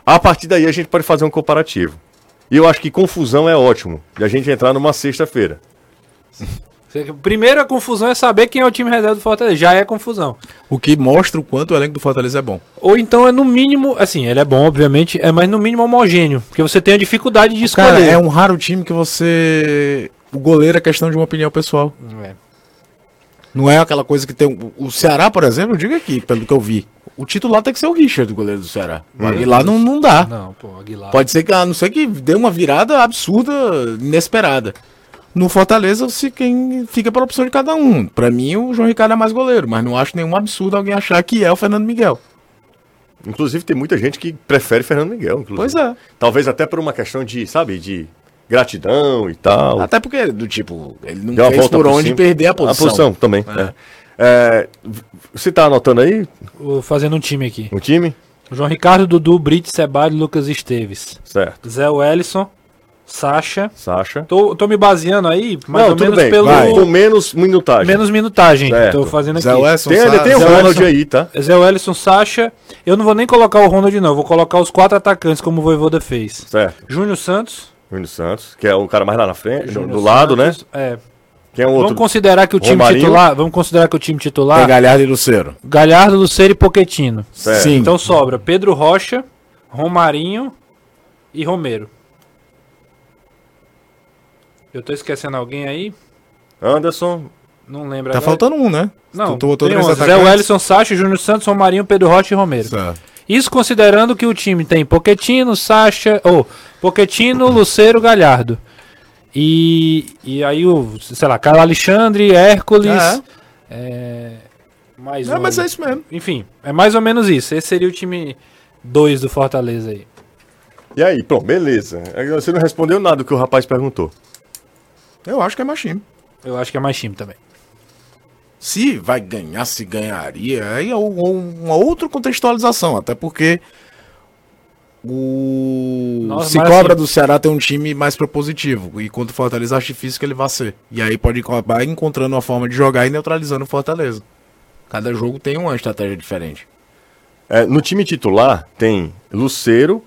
[SPEAKER 1] A partir daí a gente pode fazer um comparativo. E eu acho que confusão é ótimo, de a gente entrar numa sexta-feira.
[SPEAKER 7] Primeiro a confusão é saber quem é o time reserva do Fortaleza. Já é confusão.
[SPEAKER 6] O que mostra o quanto o elenco do Fortaleza é bom.
[SPEAKER 7] Ou então é no mínimo, assim, ele é bom, obviamente, é mas no mínimo homogêneo. Porque você tem a dificuldade de escolher.
[SPEAKER 6] Cara, é um raro time que você. O goleiro é questão de uma opinião pessoal.
[SPEAKER 7] É.
[SPEAKER 6] Não é aquela coisa que tem. o- O Ceará, por exemplo, eu digo aqui, pelo que eu vi. O titular tem que ser o Richard, do goleiro do Ceará. O Aguilar não, não dá.
[SPEAKER 7] Não, pô, Aguilar.
[SPEAKER 6] Pode ser que, a não ser que dê uma virada absurda, inesperada. No Fortaleza, se quem fica pela opção de cada um. Pra mim, o João Ricardo é mais goleiro, mas não acho nenhum absurdo alguém achar que é o Fernando Miguel.
[SPEAKER 1] Inclusive tem muita gente que prefere Fernando Miguel, inclusive.
[SPEAKER 6] Pois é.
[SPEAKER 1] Talvez até por uma questão de, sabe, de gratidão e tal.
[SPEAKER 6] Até porque, do tipo, ele não
[SPEAKER 1] Deu uma
[SPEAKER 6] fez
[SPEAKER 1] volta
[SPEAKER 6] por onde
[SPEAKER 1] cima.
[SPEAKER 6] perder a posição.
[SPEAKER 1] A posição também. é. É, v- você tá anotando aí
[SPEAKER 7] Vou Fazendo um time aqui.
[SPEAKER 1] o time?
[SPEAKER 7] João Ricardo, Dudu, Brito, Sebade, Lucas Esteves.
[SPEAKER 1] Certo.
[SPEAKER 7] Zé Wellison, Sacha.
[SPEAKER 1] Sacha.
[SPEAKER 7] Tô, tô me baseando aí, mais
[SPEAKER 1] Não,
[SPEAKER 7] ou
[SPEAKER 1] tudo
[SPEAKER 7] menos
[SPEAKER 1] bem.
[SPEAKER 7] pelo.
[SPEAKER 1] Vai. Com menos minutagem.
[SPEAKER 7] Menos minutagem.
[SPEAKER 1] Certo.
[SPEAKER 7] Tô fazendo aqui.
[SPEAKER 6] Zé Wellison,
[SPEAKER 1] Tem, ainda
[SPEAKER 6] Sa-
[SPEAKER 1] tem o
[SPEAKER 7] Zé
[SPEAKER 1] Ronald aí, tá?
[SPEAKER 7] Zé Wellison, Sacha. Eu não vou nem colocar o Ronald, não. Vou colocar os quatro atacantes, como o Voivoda fez.
[SPEAKER 1] Certo.
[SPEAKER 7] Júnior Santos.
[SPEAKER 1] Júnior Santos, que é o cara mais lá na frente, do,
[SPEAKER 7] Júnior
[SPEAKER 1] do lado, né?
[SPEAKER 7] Santos, É.
[SPEAKER 1] Quem é o
[SPEAKER 7] Vamos
[SPEAKER 1] outro?
[SPEAKER 7] considerar que o time
[SPEAKER 1] Romarinho.
[SPEAKER 7] titular. Vamos considerar que o time
[SPEAKER 6] Tem
[SPEAKER 7] titular.
[SPEAKER 6] Galhardo e Luceiro.
[SPEAKER 7] Galhardo, Luceiro e Poquetino.
[SPEAKER 1] Certo.
[SPEAKER 6] Sim.
[SPEAKER 7] Então sobra Pedro Rocha, Romarinho e Romero. Eu tô esquecendo alguém aí?
[SPEAKER 1] Anderson.
[SPEAKER 7] Não lembro
[SPEAKER 6] Tá
[SPEAKER 7] agora.
[SPEAKER 6] faltando um, né?
[SPEAKER 7] Não,
[SPEAKER 6] tu botou
[SPEAKER 7] tem 11. Zé. Wellison, Sacha, Júnior Santos, Romarinho, Pedro Rocha e Romero.
[SPEAKER 6] Certo.
[SPEAKER 7] Isso considerando que o time tem Poquetino, Sacha, ou Poquetino, Luceiro, Galhardo. E, e aí o, sei lá, Carlos Alexandre, Hércules,
[SPEAKER 6] É.
[SPEAKER 7] é, mais
[SPEAKER 6] Não,
[SPEAKER 7] um
[SPEAKER 6] mas
[SPEAKER 7] ali.
[SPEAKER 6] é isso mesmo.
[SPEAKER 7] Enfim, é mais ou menos isso. Esse seria o time 2 do Fortaleza aí.
[SPEAKER 1] E aí, pronto, beleza. Você não respondeu nada do que o rapaz perguntou.
[SPEAKER 6] Eu acho que é mais time.
[SPEAKER 7] Eu acho que é mais time também.
[SPEAKER 6] Se vai ganhar, se ganharia, aí é um- um- uma outra contextualização. Até porque o
[SPEAKER 7] Nossa,
[SPEAKER 6] se cobra
[SPEAKER 7] assim-
[SPEAKER 6] do Ceará tem um time mais propositivo. E contra o Fortaleza acho difícil que ele vá ser. E aí pode acabar encontrando uma forma de jogar e neutralizando o Fortaleza. Cada jogo tem uma estratégia diferente.
[SPEAKER 1] É, no time titular tem Luceiro,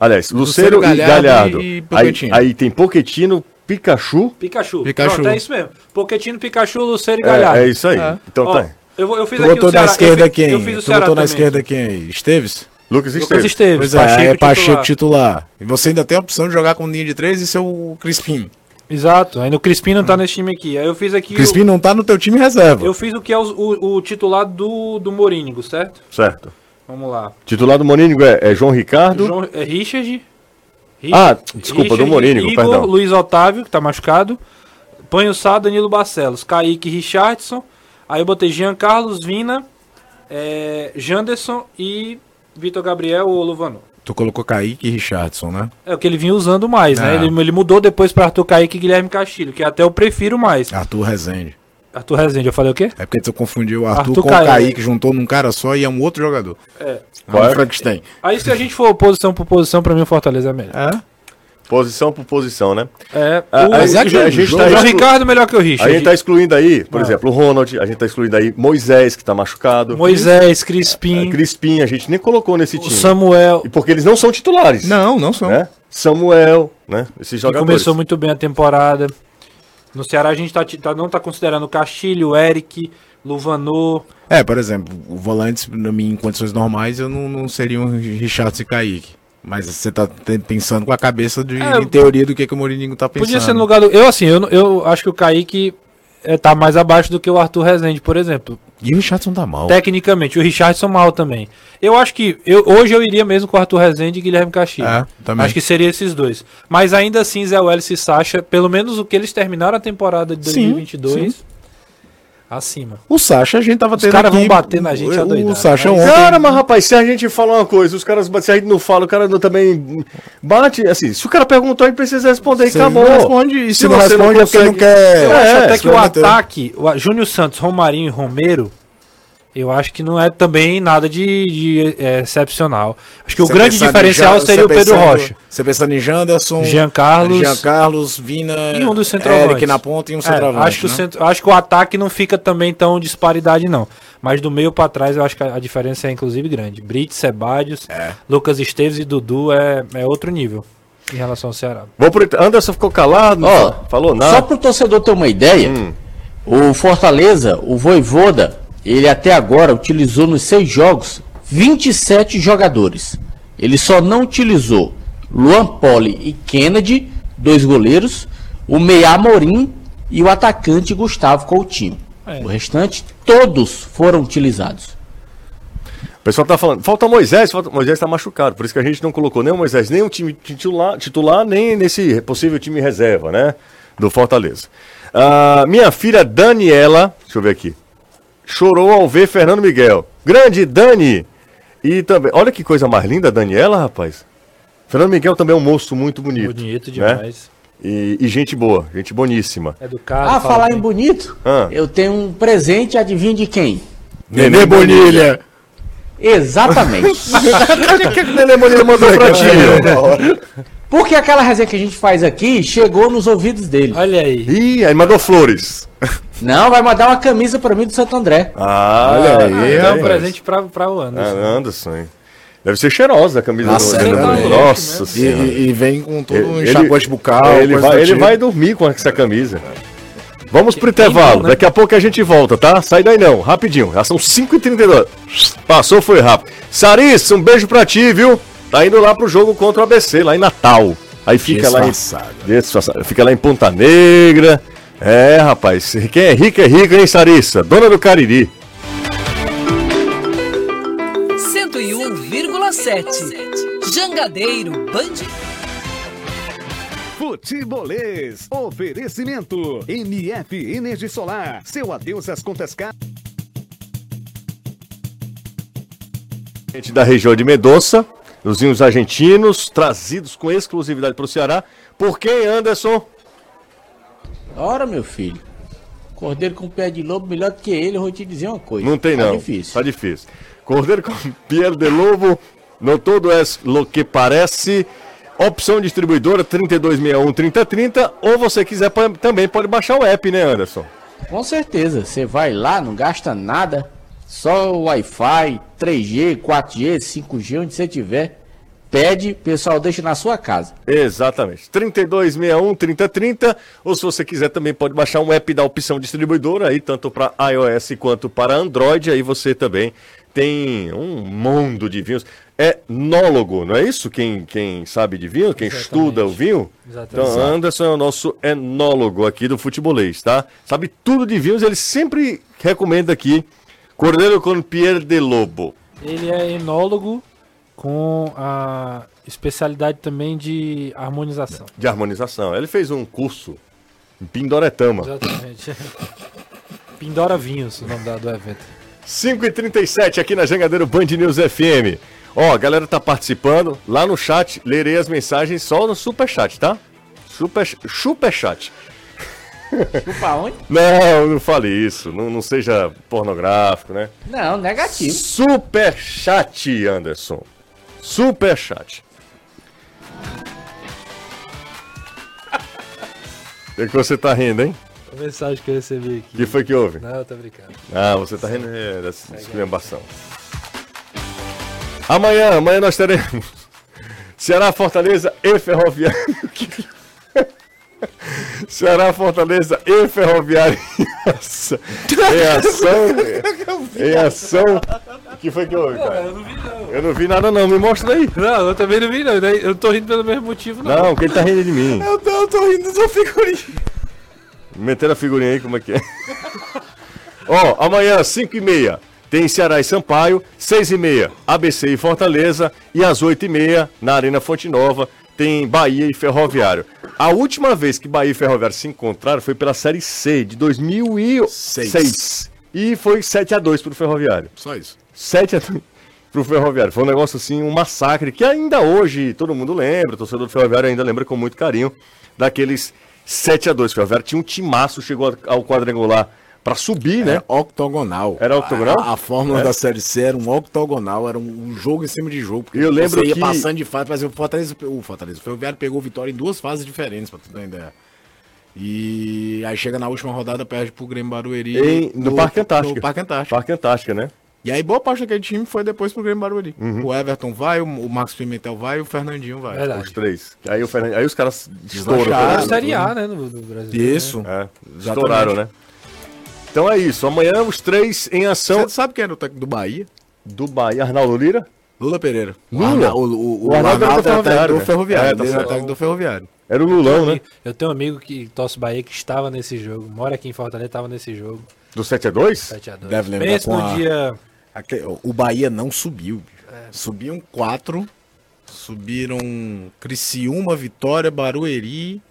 [SPEAKER 1] aliás, Luceiro,
[SPEAKER 6] Luceiro,
[SPEAKER 1] e
[SPEAKER 6] Galhardo
[SPEAKER 1] Galhardo.
[SPEAKER 6] e
[SPEAKER 1] aí, aí tem Poquetino, Pikachu.
[SPEAKER 7] Pikachu.
[SPEAKER 6] Pikachu.
[SPEAKER 7] Pronto, é isso mesmo. Poquetino, Pikachu, Luceiro e
[SPEAKER 1] É,
[SPEAKER 7] Galhardo.
[SPEAKER 1] é isso aí.
[SPEAKER 6] É.
[SPEAKER 1] Então
[SPEAKER 7] Ó,
[SPEAKER 1] tá.
[SPEAKER 7] eu, vou- eu fiz
[SPEAKER 6] Tu
[SPEAKER 7] aqui
[SPEAKER 6] botou
[SPEAKER 7] o
[SPEAKER 6] na
[SPEAKER 7] Ceará.
[SPEAKER 6] esquerda
[SPEAKER 7] eu,
[SPEAKER 6] quem?
[SPEAKER 7] Eu fiz o
[SPEAKER 6] tu
[SPEAKER 7] Ceará
[SPEAKER 6] botou na
[SPEAKER 7] também.
[SPEAKER 6] esquerda quem aí? Esteves?
[SPEAKER 1] Lucas
[SPEAKER 7] Lucas
[SPEAKER 1] Esteves.
[SPEAKER 7] Esteves.
[SPEAKER 6] Pois é,
[SPEAKER 7] Pacheco
[SPEAKER 6] é Pacheco
[SPEAKER 7] titular.
[SPEAKER 6] titular. E você ainda tem a opção de jogar com linha de três e ser o Crispim.
[SPEAKER 7] Exato. Aí no Crispim não tá nesse time aqui. Aí eu fiz aqui.
[SPEAKER 6] O Crispim não tá no teu time reserva.
[SPEAKER 7] o- eu fiz o que é o, o, o titular do, do Morínigo, certo?
[SPEAKER 1] Certo.
[SPEAKER 7] Vamos lá.
[SPEAKER 1] Titular do Monínigo é, é João Ricardo.
[SPEAKER 7] João, é Richard.
[SPEAKER 1] Ah, desculpa, do Morínigo,
[SPEAKER 7] Igor,
[SPEAKER 1] perdão.
[SPEAKER 7] Luiz Otávio, que tá machucado. Panho Sá, Danilo Barcelos. Kaique Richardson. Aí eu botei Jean Carlos, Vina, é, Janderson e Vitor Gabriel ou Luvano.
[SPEAKER 6] Tu colocou Kaique e Richardson, né?
[SPEAKER 7] É o que ele vinha usando mais, né?
[SPEAKER 6] Ah.
[SPEAKER 7] Ele, ele mudou depois pra Arthur Kaique e Guilherme Castilho, que até eu prefiro mais.
[SPEAKER 6] Arthur Rezende.
[SPEAKER 7] Arthur Rezende, eu falei o quê?
[SPEAKER 6] É porque tu confundiu o Arthur,
[SPEAKER 7] Arthur
[SPEAKER 6] com
[SPEAKER 7] Ca-
[SPEAKER 6] o Kaique, juntou num cara só e é um outro jogador.
[SPEAKER 7] É.
[SPEAKER 6] É
[SPEAKER 1] Qual
[SPEAKER 6] um
[SPEAKER 1] é?
[SPEAKER 6] Frankenstein.
[SPEAKER 7] Aí se a gente for posição por posição, pra mim o Fortaleza é melhor.
[SPEAKER 6] É?
[SPEAKER 1] Posição por posição, né?
[SPEAKER 7] É,
[SPEAKER 1] Ah,
[SPEAKER 7] o,
[SPEAKER 1] é que
[SPEAKER 7] João
[SPEAKER 1] a gente tá exclu-
[SPEAKER 7] Ricardo melhor que o
[SPEAKER 1] A
[SPEAKER 7] Richard.
[SPEAKER 1] gente tá excluindo aí, por
[SPEAKER 7] Ah.
[SPEAKER 1] exemplo, o Ronald, a gente tá excluindo aí Moisés, que tá machucado.
[SPEAKER 7] Moisés,
[SPEAKER 1] É,
[SPEAKER 7] Crispim,
[SPEAKER 1] Crispim, a gente nem colocou nesse
[SPEAKER 7] o
[SPEAKER 1] time.
[SPEAKER 7] Samuel,
[SPEAKER 1] E porque eles não são titulares.
[SPEAKER 6] Não, não são.
[SPEAKER 1] Né? Samuel, né? Esses
[SPEAKER 7] que
[SPEAKER 1] jogadores.
[SPEAKER 7] começou muito bem a temporada. No Ceará a gente tá, tá- não tá considerando o Castilho, Eric, Luvanor.
[SPEAKER 6] É, por exemplo, o volante, na minha, em condições normais, eu não, não seria um Richardson e Kaique. Mas você tá pensando com a cabeça de
[SPEAKER 7] É,
[SPEAKER 6] em teoria do que, que o Mourinho tá pensando.
[SPEAKER 7] Podia ser no lugar do. Eu, assim, eu, não- eu acho que o Kaique é, tá mais abaixo do que o Arthur Rezende, por exemplo.
[SPEAKER 6] E o Richardson tá mal.
[SPEAKER 7] Tecnicamente, o Richardson mal também. Eu acho que. Eu, hoje eu iria mesmo com o Arthur Rezende e Guilherme Castilho.
[SPEAKER 6] É, também.
[SPEAKER 7] Acho que seria esses dois. Mas ainda assim, Zé Welles e Sacha, pelo menos o que eles terminaram a temporada de
[SPEAKER 6] Sim,
[SPEAKER 7] 2022, acima.
[SPEAKER 6] O Sacha, a gente tava
[SPEAKER 7] Os
[SPEAKER 6] tendo
[SPEAKER 7] caras vão bater na gente
[SPEAKER 6] o,
[SPEAKER 7] adoidado.
[SPEAKER 6] o Sacha
[SPEAKER 7] Mas-
[SPEAKER 6] ontem...
[SPEAKER 1] Cara, mas rapaz, se a gente fala uma coisa, os caras, se a gente não fala, o cara não também bate, assim, se o cara perguntou, a gente precisa responder e
[SPEAKER 6] Você
[SPEAKER 1] acabou.
[SPEAKER 6] não responde, e se,
[SPEAKER 1] Se
[SPEAKER 6] não
[SPEAKER 1] você não
[SPEAKER 6] responde é porque não
[SPEAKER 1] consegue-
[SPEAKER 6] quer...
[SPEAKER 7] Eu acho
[SPEAKER 1] É,
[SPEAKER 7] até que o ataque, o Júnior Santos, Romarinho e Romero, eu acho que não é também nada de, de, é, excepcional. Acho que o
[SPEAKER 6] Você
[SPEAKER 7] grande
[SPEAKER 6] pensando em
[SPEAKER 7] diferencial
[SPEAKER 6] Jan-
[SPEAKER 7] seria o Pedro
[SPEAKER 6] pensando-
[SPEAKER 7] Rocha.
[SPEAKER 6] Você pensando em Janderson,
[SPEAKER 7] Jean Carlos.
[SPEAKER 6] Jean Carlos, Vina,
[SPEAKER 7] E um dos centroavantes.
[SPEAKER 6] Eric na ponta e um
[SPEAKER 7] É,
[SPEAKER 6] centroavante.
[SPEAKER 7] acho, que o
[SPEAKER 6] né?
[SPEAKER 7] centro- acho que o ataque não fica também tão disparidade, não. Mas do meio pra trás eu acho que a, a diferença é inclusive grande. Brits, Sebadios,
[SPEAKER 6] É.
[SPEAKER 7] Lucas Esteves e Dudu é, é outro nível em relação ao Ceará.
[SPEAKER 1] Vamos pro... Anderson ficou calado, não
[SPEAKER 5] Ó,
[SPEAKER 1] falou nada.
[SPEAKER 5] Só para o torcedor ter uma ideia, o Fortaleza, o Voivoda, ele até agora utilizou nos seis jogos 27 jogadores. Ele só não utilizou Luan Poli e Kennedy, dois goleiros, o Meia Morim e o atacante Gustavo Coutinho.
[SPEAKER 7] É.
[SPEAKER 5] O restante, todos foram utilizados.
[SPEAKER 1] O pessoal tá falando, falta Moisés, falta... Moisés tá machucado, por isso que a gente não colocou nem o Moisés, nem o time titular, titular nem nesse possível time reserva, né? Do Fortaleza. Ah, minha filha Daniela, deixa eu ver aqui, chorou ao ver Fernando Miguel. Grande Dani! E também, olha que coisa mais linda, Daniela, rapaz. Fernando Miguel também é um moço muito bonito.
[SPEAKER 7] Bonito
[SPEAKER 1] né?
[SPEAKER 7] demais.
[SPEAKER 1] E, e gente boa, gente boníssima.
[SPEAKER 7] Educado.
[SPEAKER 5] Ah,
[SPEAKER 7] fala
[SPEAKER 5] falar
[SPEAKER 7] bem.
[SPEAKER 5] em bonito,
[SPEAKER 1] Ah.
[SPEAKER 5] eu tenho um presente, adivinha de quem?
[SPEAKER 6] Nenê Bonilha.
[SPEAKER 5] Exatamente.
[SPEAKER 1] O que o Nenê Bonilha mandou pra ti?
[SPEAKER 5] Porque aquela resenha que a gente faz aqui chegou nos ouvidos dele.
[SPEAKER 7] Olha aí.
[SPEAKER 1] Ih, aí mandou flores.
[SPEAKER 5] Não, vai mandar uma camisa pra mim do Santo André.
[SPEAKER 1] Ah,
[SPEAKER 6] Olha aí,
[SPEAKER 7] Ah, é um presente pra, pra o
[SPEAKER 1] Ah,
[SPEAKER 7] Anderson.
[SPEAKER 1] Anderson, hein? Deve ser cheirosa a camisa
[SPEAKER 6] Nossa,
[SPEAKER 1] do
[SPEAKER 6] tá
[SPEAKER 1] Anderson.
[SPEAKER 6] louco
[SPEAKER 1] Nossa
[SPEAKER 6] E,
[SPEAKER 1] senhora.
[SPEAKER 6] e- e vem com todo um enxaguante bucal.
[SPEAKER 1] ele vai, ele
[SPEAKER 6] tipo.
[SPEAKER 1] vai dormir com essa camisa. Vamos pro intervalo.
[SPEAKER 7] não, né?
[SPEAKER 1] Daqui a pouco a gente volta, tá? Sai daí não, rapidinho. Já são 5h32. Passou, foi rápido. Sarissa, um beijo pra ti, viu? Tá indo lá pro jogo contra o ABC, lá em Natal. Aí fica lá em. Fica lá em Ponta Negra. É, rapaz. Quem é rico é rico, hein, Sarissa? Dona do Cariri.
[SPEAKER 2] 101,7. Jangadeiro Band.
[SPEAKER 3] Futebolês. Oferecimento. MF Energia Solar. Seu adeus às contas caras.
[SPEAKER 1] Gente da região de Medoça, os vinhos argentinos, trazidos com exclusividade para o Ceará. Por quem, Anderson?
[SPEAKER 5] Ora, meu filho. Cordeiro com pé de lobo, melhor do que ele, eu vou te dizer uma coisa.
[SPEAKER 1] Não tem,
[SPEAKER 5] Tá
[SPEAKER 1] não.
[SPEAKER 5] difícil.
[SPEAKER 1] Tá difícil. Cordeiro com Pierre de Lobo, No todo é lo que parece. Opção distribuidora 3261 3030. Ou você quiser também pode baixar o app, né, Anderson?
[SPEAKER 5] Com certeza, você vai lá, não gasta nada, só o Wi-Fi, 3G, 4G, 5G, onde você tiver, pede, pessoal deixa na sua casa.
[SPEAKER 1] Exatamente. 3261 3030. Ou se você quiser também pode baixar um app da opção distribuidora aí, tanto para iOS quanto para Android. Aí você também tem um mundo de vinhos. É nólogo, não é isso? Quem, quem sabe de vinho, quem estuda o vinho?
[SPEAKER 7] Exatamente.
[SPEAKER 1] Então, Anderson é o nosso enólogo aqui do futebolês, tá? Sabe tudo de vinhos, ele sempre recomenda aqui Cordeiro com Pierre de Lobo.
[SPEAKER 7] Ele é enólogo com a especialidade também de harmonização.
[SPEAKER 1] De harmonização. Ele fez um curso em Pindoretama.
[SPEAKER 7] Exatamente. Pindora Vinhos, o nome do evento.
[SPEAKER 1] 5h37 aqui na Jangadeiro Band News FM. Ó, a galera tá participando. Lá no chat, lerei as mensagens só no superchat, tá? Super, superchat.
[SPEAKER 5] Chupa onde?
[SPEAKER 1] Não, não fale isso. Não, não seja pornográfico, né?
[SPEAKER 5] Não, negativo.
[SPEAKER 1] Superchat, Anderson. Superchat. O que que você tá rindo, hein?
[SPEAKER 7] A mensagem que eu recebi
[SPEAKER 1] O
[SPEAKER 7] aqui.
[SPEAKER 1] que foi que houve?
[SPEAKER 7] Não, eu tô brincando.
[SPEAKER 1] Ah, você tá rindo é, dessa esculhambação. Amanhã, amanhã nós teremos Ceará, Fortaleza e Ferroviário. Ceará, Fortaleza e Ferroviário em ação. Em ação. Em ação. O que foi que houve, cara?
[SPEAKER 7] Eu não vi, não.
[SPEAKER 1] Eu não vi nada não, me mostra aí.
[SPEAKER 7] Não, eu também não vi, não. Eu não tô rindo pelo mesmo motivo, não.
[SPEAKER 1] Não, que ele tá rindo de mim.
[SPEAKER 6] Eu tô, eu tô rindo da figurinha.
[SPEAKER 1] Meteram a figurinha aí, como é que é? Ó, amanhã, 5 e meia, tem Ceará e Sampaio, 6 e meia, ABC e Fortaleza, e às 8 e meia, na Arena Fonte Nova, tem Bahia e Ferroviário. A última vez que Bahia e Ferroviário se encontraram foi pela Série C de 2006.
[SPEAKER 6] Seis.
[SPEAKER 1] E foi 7 a 2 pro Ferroviário.
[SPEAKER 6] Só isso.
[SPEAKER 1] 7 a 2 pro Ferroviário. Foi um negócio assim, um massacre, que ainda hoje todo mundo lembra, o torcedor do Ferroviário ainda lembra com muito carinho, daqueles 7 a 2 O Ferroviário tinha um timaço, chegou ao quadrangular pra subir, né?
[SPEAKER 6] É octogonal.
[SPEAKER 1] Era octogonal?
[SPEAKER 6] A, a fórmula
[SPEAKER 1] É.
[SPEAKER 6] da Série C era um octogonal, era um, um jogo em cima de jogo. porque
[SPEAKER 1] Eu lembro
[SPEAKER 6] você ia
[SPEAKER 1] que-
[SPEAKER 6] passando de fase, mas o Fortaleza, o Fortaleza, o Ferroviário pegou vitória em duas fases diferentes, pra tu ter uma ideia. E aí chega na última rodada, perde pro Grêmio Barueri.
[SPEAKER 1] Em- no, Parque Antártica.
[SPEAKER 6] No Parque Antártica.
[SPEAKER 1] Parque Antártica, né?
[SPEAKER 6] E aí boa parte daquele time foi depois pro Grêmio Barueri.
[SPEAKER 1] Uhum.
[SPEAKER 6] O Everton vai, o, o Marcos Pimentel vai e o Fernandinho vai.
[SPEAKER 7] Verdade.
[SPEAKER 1] Os três. Aí, o Fernando, aí os caras estouram. Né?
[SPEAKER 7] a Série A, né, no, no Brasil.
[SPEAKER 6] Isso.
[SPEAKER 1] É, estouraram, né? Então é isso. Amanhã os três em ação
[SPEAKER 6] Você sabe quem era o técnico do Bahia?
[SPEAKER 1] do Bahia. Arnaldo Lira?
[SPEAKER 6] Lula Pereira.
[SPEAKER 1] Lula?
[SPEAKER 6] Arna- O, o, o,
[SPEAKER 1] O Arnaldo era do
[SPEAKER 6] Arnaldo era técnico do
[SPEAKER 1] Ferroviário,
[SPEAKER 6] Ferroviário.
[SPEAKER 1] né? É, tá
[SPEAKER 6] era do Ferroviário.
[SPEAKER 1] Era o Lulão, né?
[SPEAKER 7] Eu tenho um amigo que torce Bahia que estava nesse jogo. Mora aqui em Fortaleza, estava nesse jogo.
[SPEAKER 1] Do 7 a 2
[SPEAKER 7] 7x2.
[SPEAKER 6] Deve lembrar
[SPEAKER 7] Pensa
[SPEAKER 6] com a-
[SPEAKER 7] dia.
[SPEAKER 6] O Bahia não subiu.
[SPEAKER 1] É.
[SPEAKER 6] Subiam quatro. Subiram Criciúma, Vitória, Barueri.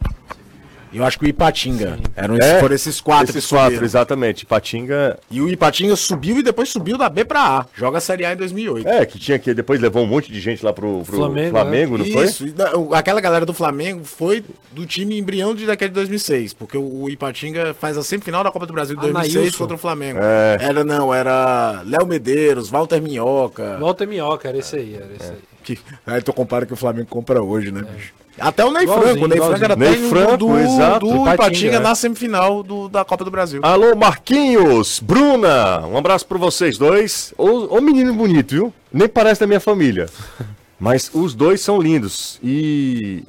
[SPEAKER 6] Eu acho que o Ipatinga. Eram esses,
[SPEAKER 1] É,
[SPEAKER 6] foram esses quatro
[SPEAKER 1] Esses
[SPEAKER 6] que
[SPEAKER 1] quatro,
[SPEAKER 6] subiram.
[SPEAKER 1] exatamente. Patinga.
[SPEAKER 6] E o Ipatinga subiu e depois subiu da B pra A. Joga a Série A em 2008.
[SPEAKER 1] É, que tinha que depois levou um monte de gente lá pro, pro Flamengo,
[SPEAKER 7] Flamengo, né?
[SPEAKER 1] não foi?
[SPEAKER 6] Isso, aquela galera do Flamengo foi do time embrião de daquele de 2006, porque o, Ipatinga faz a semifinal da Copa do Brasil de 2006
[SPEAKER 7] Anailson.
[SPEAKER 6] contra o Flamengo.
[SPEAKER 1] É.
[SPEAKER 6] Era não, era Léo Medeiros, Walter Minhoca.
[SPEAKER 7] Volta Minhoca, era esse aí, era esse aí.
[SPEAKER 6] Que, aí tu compara que o Flamengo compra hoje, né, bicho? Até o Ney
[SPEAKER 7] Igualzinho,
[SPEAKER 6] Franco, o Ney Franco era
[SPEAKER 1] Ney Franco,
[SPEAKER 6] do,
[SPEAKER 1] exato,
[SPEAKER 6] do Ipatinga,
[SPEAKER 1] Ipatinga,
[SPEAKER 6] na
[SPEAKER 1] é.
[SPEAKER 6] semifinal do, da Copa do Brasil.
[SPEAKER 1] Alô, Marquinhos, Bruna, um abraço pra vocês dois. Ô, ô menino bonito, viu? Nem parece da minha família. Mas os dois são lindos. E.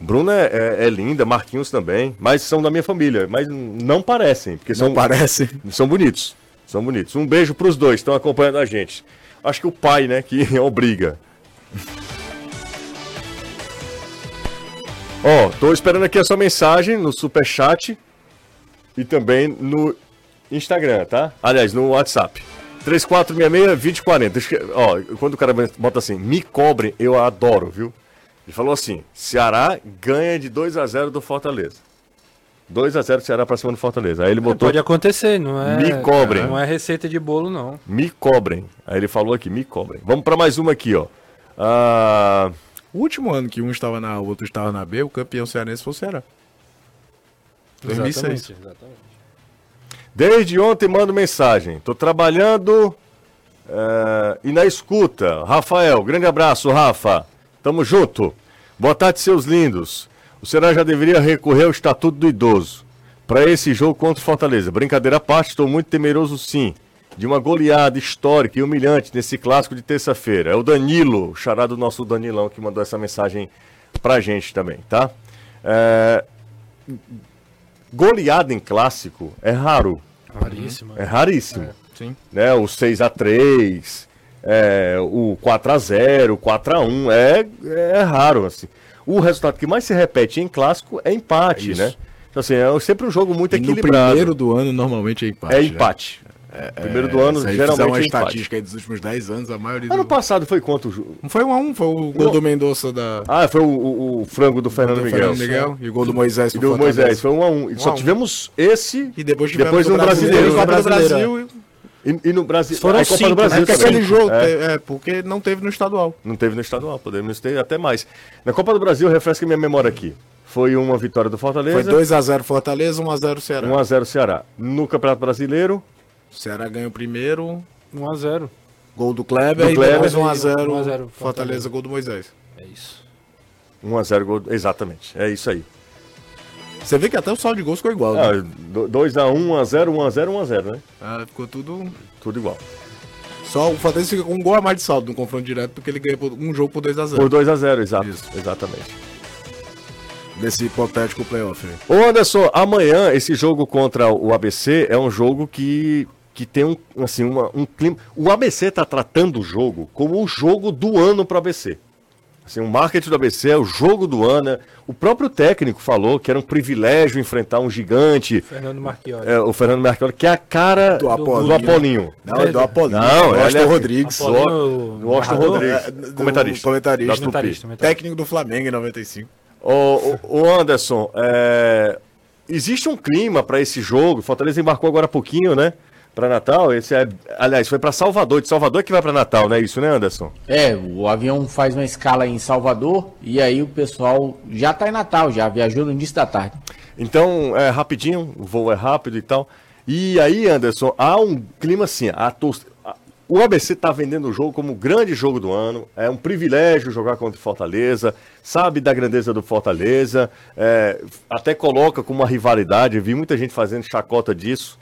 [SPEAKER 1] Bruna é, é- é linda, Marquinhos também. Mas são da minha família. Mas não parecem, porque são,
[SPEAKER 6] Não parece.
[SPEAKER 1] são bonitos. São bonitos. Um beijo pros dois que estão acompanhando a gente. Acho que o pai, né, que obriga. Ó, tô esperando aqui a sua mensagem no superchat e também no Instagram, tá? Aliás, no WhatsApp. 3466-2040. Esque- Ó, quando o cara bota assim, me cobrem, eu adoro, viu? Ele falou assim: Ceará ganha de 2 a 0 do Fortaleza. 2 a 0 Ceará pra cima do Fortaleza. Aí ele botou
[SPEAKER 7] Pode acontecer, não é?
[SPEAKER 1] Me cobrem.
[SPEAKER 7] Não é receita de bolo, não.
[SPEAKER 1] me cobrem. Aí ele falou aqui, me cobrem. Vamos pra mais uma aqui, ó. Ah,
[SPEAKER 6] O último ano que um estava na A, o outro estava na B, o campeão cearense foi o Ceará. 2006.
[SPEAKER 7] Exatamente, exatamente.
[SPEAKER 1] desde ontem mando mensagem. Tô trabalhando É, e na escuta, Rafael, grande abraço, Rafa. Tamo junto. Boa tarde, seus lindos. O Ceará já deveria recorrer ao Estatuto do Idoso para esse jogo contra o Fortaleza. Brincadeira à parte, estou muito temeroso sim de uma goleada histórica e humilhante nesse clássico de terça-feira. É o Danilo, o xará do nosso Danilão, que mandou essa mensagem pra gente também, tá? É... Goleada em clássico é raro.
[SPEAKER 7] Raríssimo.
[SPEAKER 1] É raríssimo. É,
[SPEAKER 6] sim.
[SPEAKER 1] Né? O 6x3, é, o 4x0, o 4x1, é, é raro, assim. O resultado que mais se repete em clássico é empate, é né? Então, assim, é sempre um jogo muito e equilibrado.
[SPEAKER 6] No primeiro do ano, normalmente é empate.
[SPEAKER 1] É né? empate. Né? É, Primeiro do ano,
[SPEAKER 6] se
[SPEAKER 1] geralmente
[SPEAKER 6] uma é estatística aí dos últimos 10 anos, a maioria
[SPEAKER 1] Ano do... passado foi quanto?
[SPEAKER 6] Não foi um a um, foi o gol Não. do Mendonça da...
[SPEAKER 1] Ah, foi o, o, o frango do Fernando do Miguel. Fernando Miguel
[SPEAKER 6] e o gol do Moisés.
[SPEAKER 1] E do Moisés, foi um a um. E só tivemos esse
[SPEAKER 6] e depois tivemos
[SPEAKER 1] depois no brasileiro.
[SPEAKER 6] Copa do Brasil
[SPEAKER 1] e, e no Brasil.
[SPEAKER 6] Foram a Copa cinco, do Brasil. É, aquele jogo, é. é. porque não teve no estadual.
[SPEAKER 1] Não teve no estadual, podemos ter até mais. Na Copa do Brasil, refresca minha memória aqui. Foi uma vitória do Fortaleza.
[SPEAKER 6] Foi 2x0 Fortaleza, 1x0 Ceará.
[SPEAKER 1] 1x0 Ceará. No Campeonato Brasileiro,
[SPEAKER 6] Ceará ganha o primeiro.
[SPEAKER 7] 1x0.
[SPEAKER 6] Gol do Kleber, do Kleber e depois 1x0. Fortaleza, gol do Moisés.
[SPEAKER 7] É isso.
[SPEAKER 1] 1x0, gol. Exatamente. É isso aí.
[SPEAKER 6] Você vê que até o saldo de gols ficou igual.
[SPEAKER 1] Ah, né? 2x1, 1x0, 1x0, 1x0, né?
[SPEAKER 6] Ah, ficou tudo.
[SPEAKER 1] Tudo igual.
[SPEAKER 6] Só o Fortaleza fica com um gol a mais de saldo no confronto direto, porque ele ganha um jogo por 2x0.
[SPEAKER 1] Por 2x0, exato. Isso. Exatamente.
[SPEAKER 6] Desse hipotético playoff.
[SPEAKER 1] Ô Anderson, amanhã esse jogo contra o ABC é um jogo que que tem um, assim, uma, um clima. O ABC está tratando o jogo como o jogo do ano para o ABC. Assim, o marketing do ABC é o jogo do ano. O próprio técnico falou que era um privilégio enfrentar um gigante.
[SPEAKER 7] Fernando Marchiori.
[SPEAKER 1] É, o Fernando Marchiori, que é a cara do, Apolinho. Do Apolinho.
[SPEAKER 6] Não, é do Apolinho.
[SPEAKER 1] Não,
[SPEAKER 6] é Austin Rodrigues.
[SPEAKER 1] Apolinho, do Austin Rodrigues. É, comentarista.
[SPEAKER 6] Comentarista. comentarista. Técnico do Flamengo em 95.
[SPEAKER 1] Ô, ô, Anderson, é... existe um clima para esse jogo. Fortaleza embarcou agora há pouquinho, né? Para Natal, esse é, aliás, foi para Salvador, de Salvador que vai para Natal, não é isso, né, Anderson?
[SPEAKER 5] É, o avião faz uma escala em Salvador e aí o pessoal já está em Natal, já viajou no início da tarde.
[SPEAKER 1] Então, é rapidinho, o voo é rápido e tal. E aí, Anderson, há um clima assim, a tor... O ABC está vendendo o jogo como o grande jogo do ano. É um privilégio jogar contra o Fortaleza. Sabe da grandeza do Fortaleza. É, até coloca como uma rivalidade. Eu vi muita gente fazendo chacota disso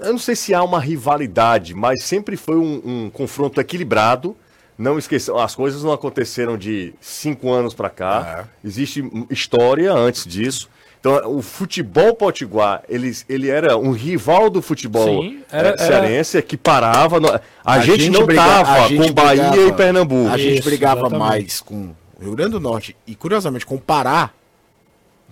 [SPEAKER 1] eu não sei se há uma rivalidade, mas sempre foi um, um confronto equilibrado. Não esqueçam, as coisas não aconteceram de cinco anos para cá. É. Existe história antes disso. Então, o futebol potiguar, ele, ele era um rival do futebol Sim, era, é, cearense era... que parava. No... A, a, gente, gente não estava com Bahia brigava, e Pernambuco.
[SPEAKER 6] A gente Isso, brigava exatamente. mais com o Rio Grande do Norte e, curiosamente, com o Pará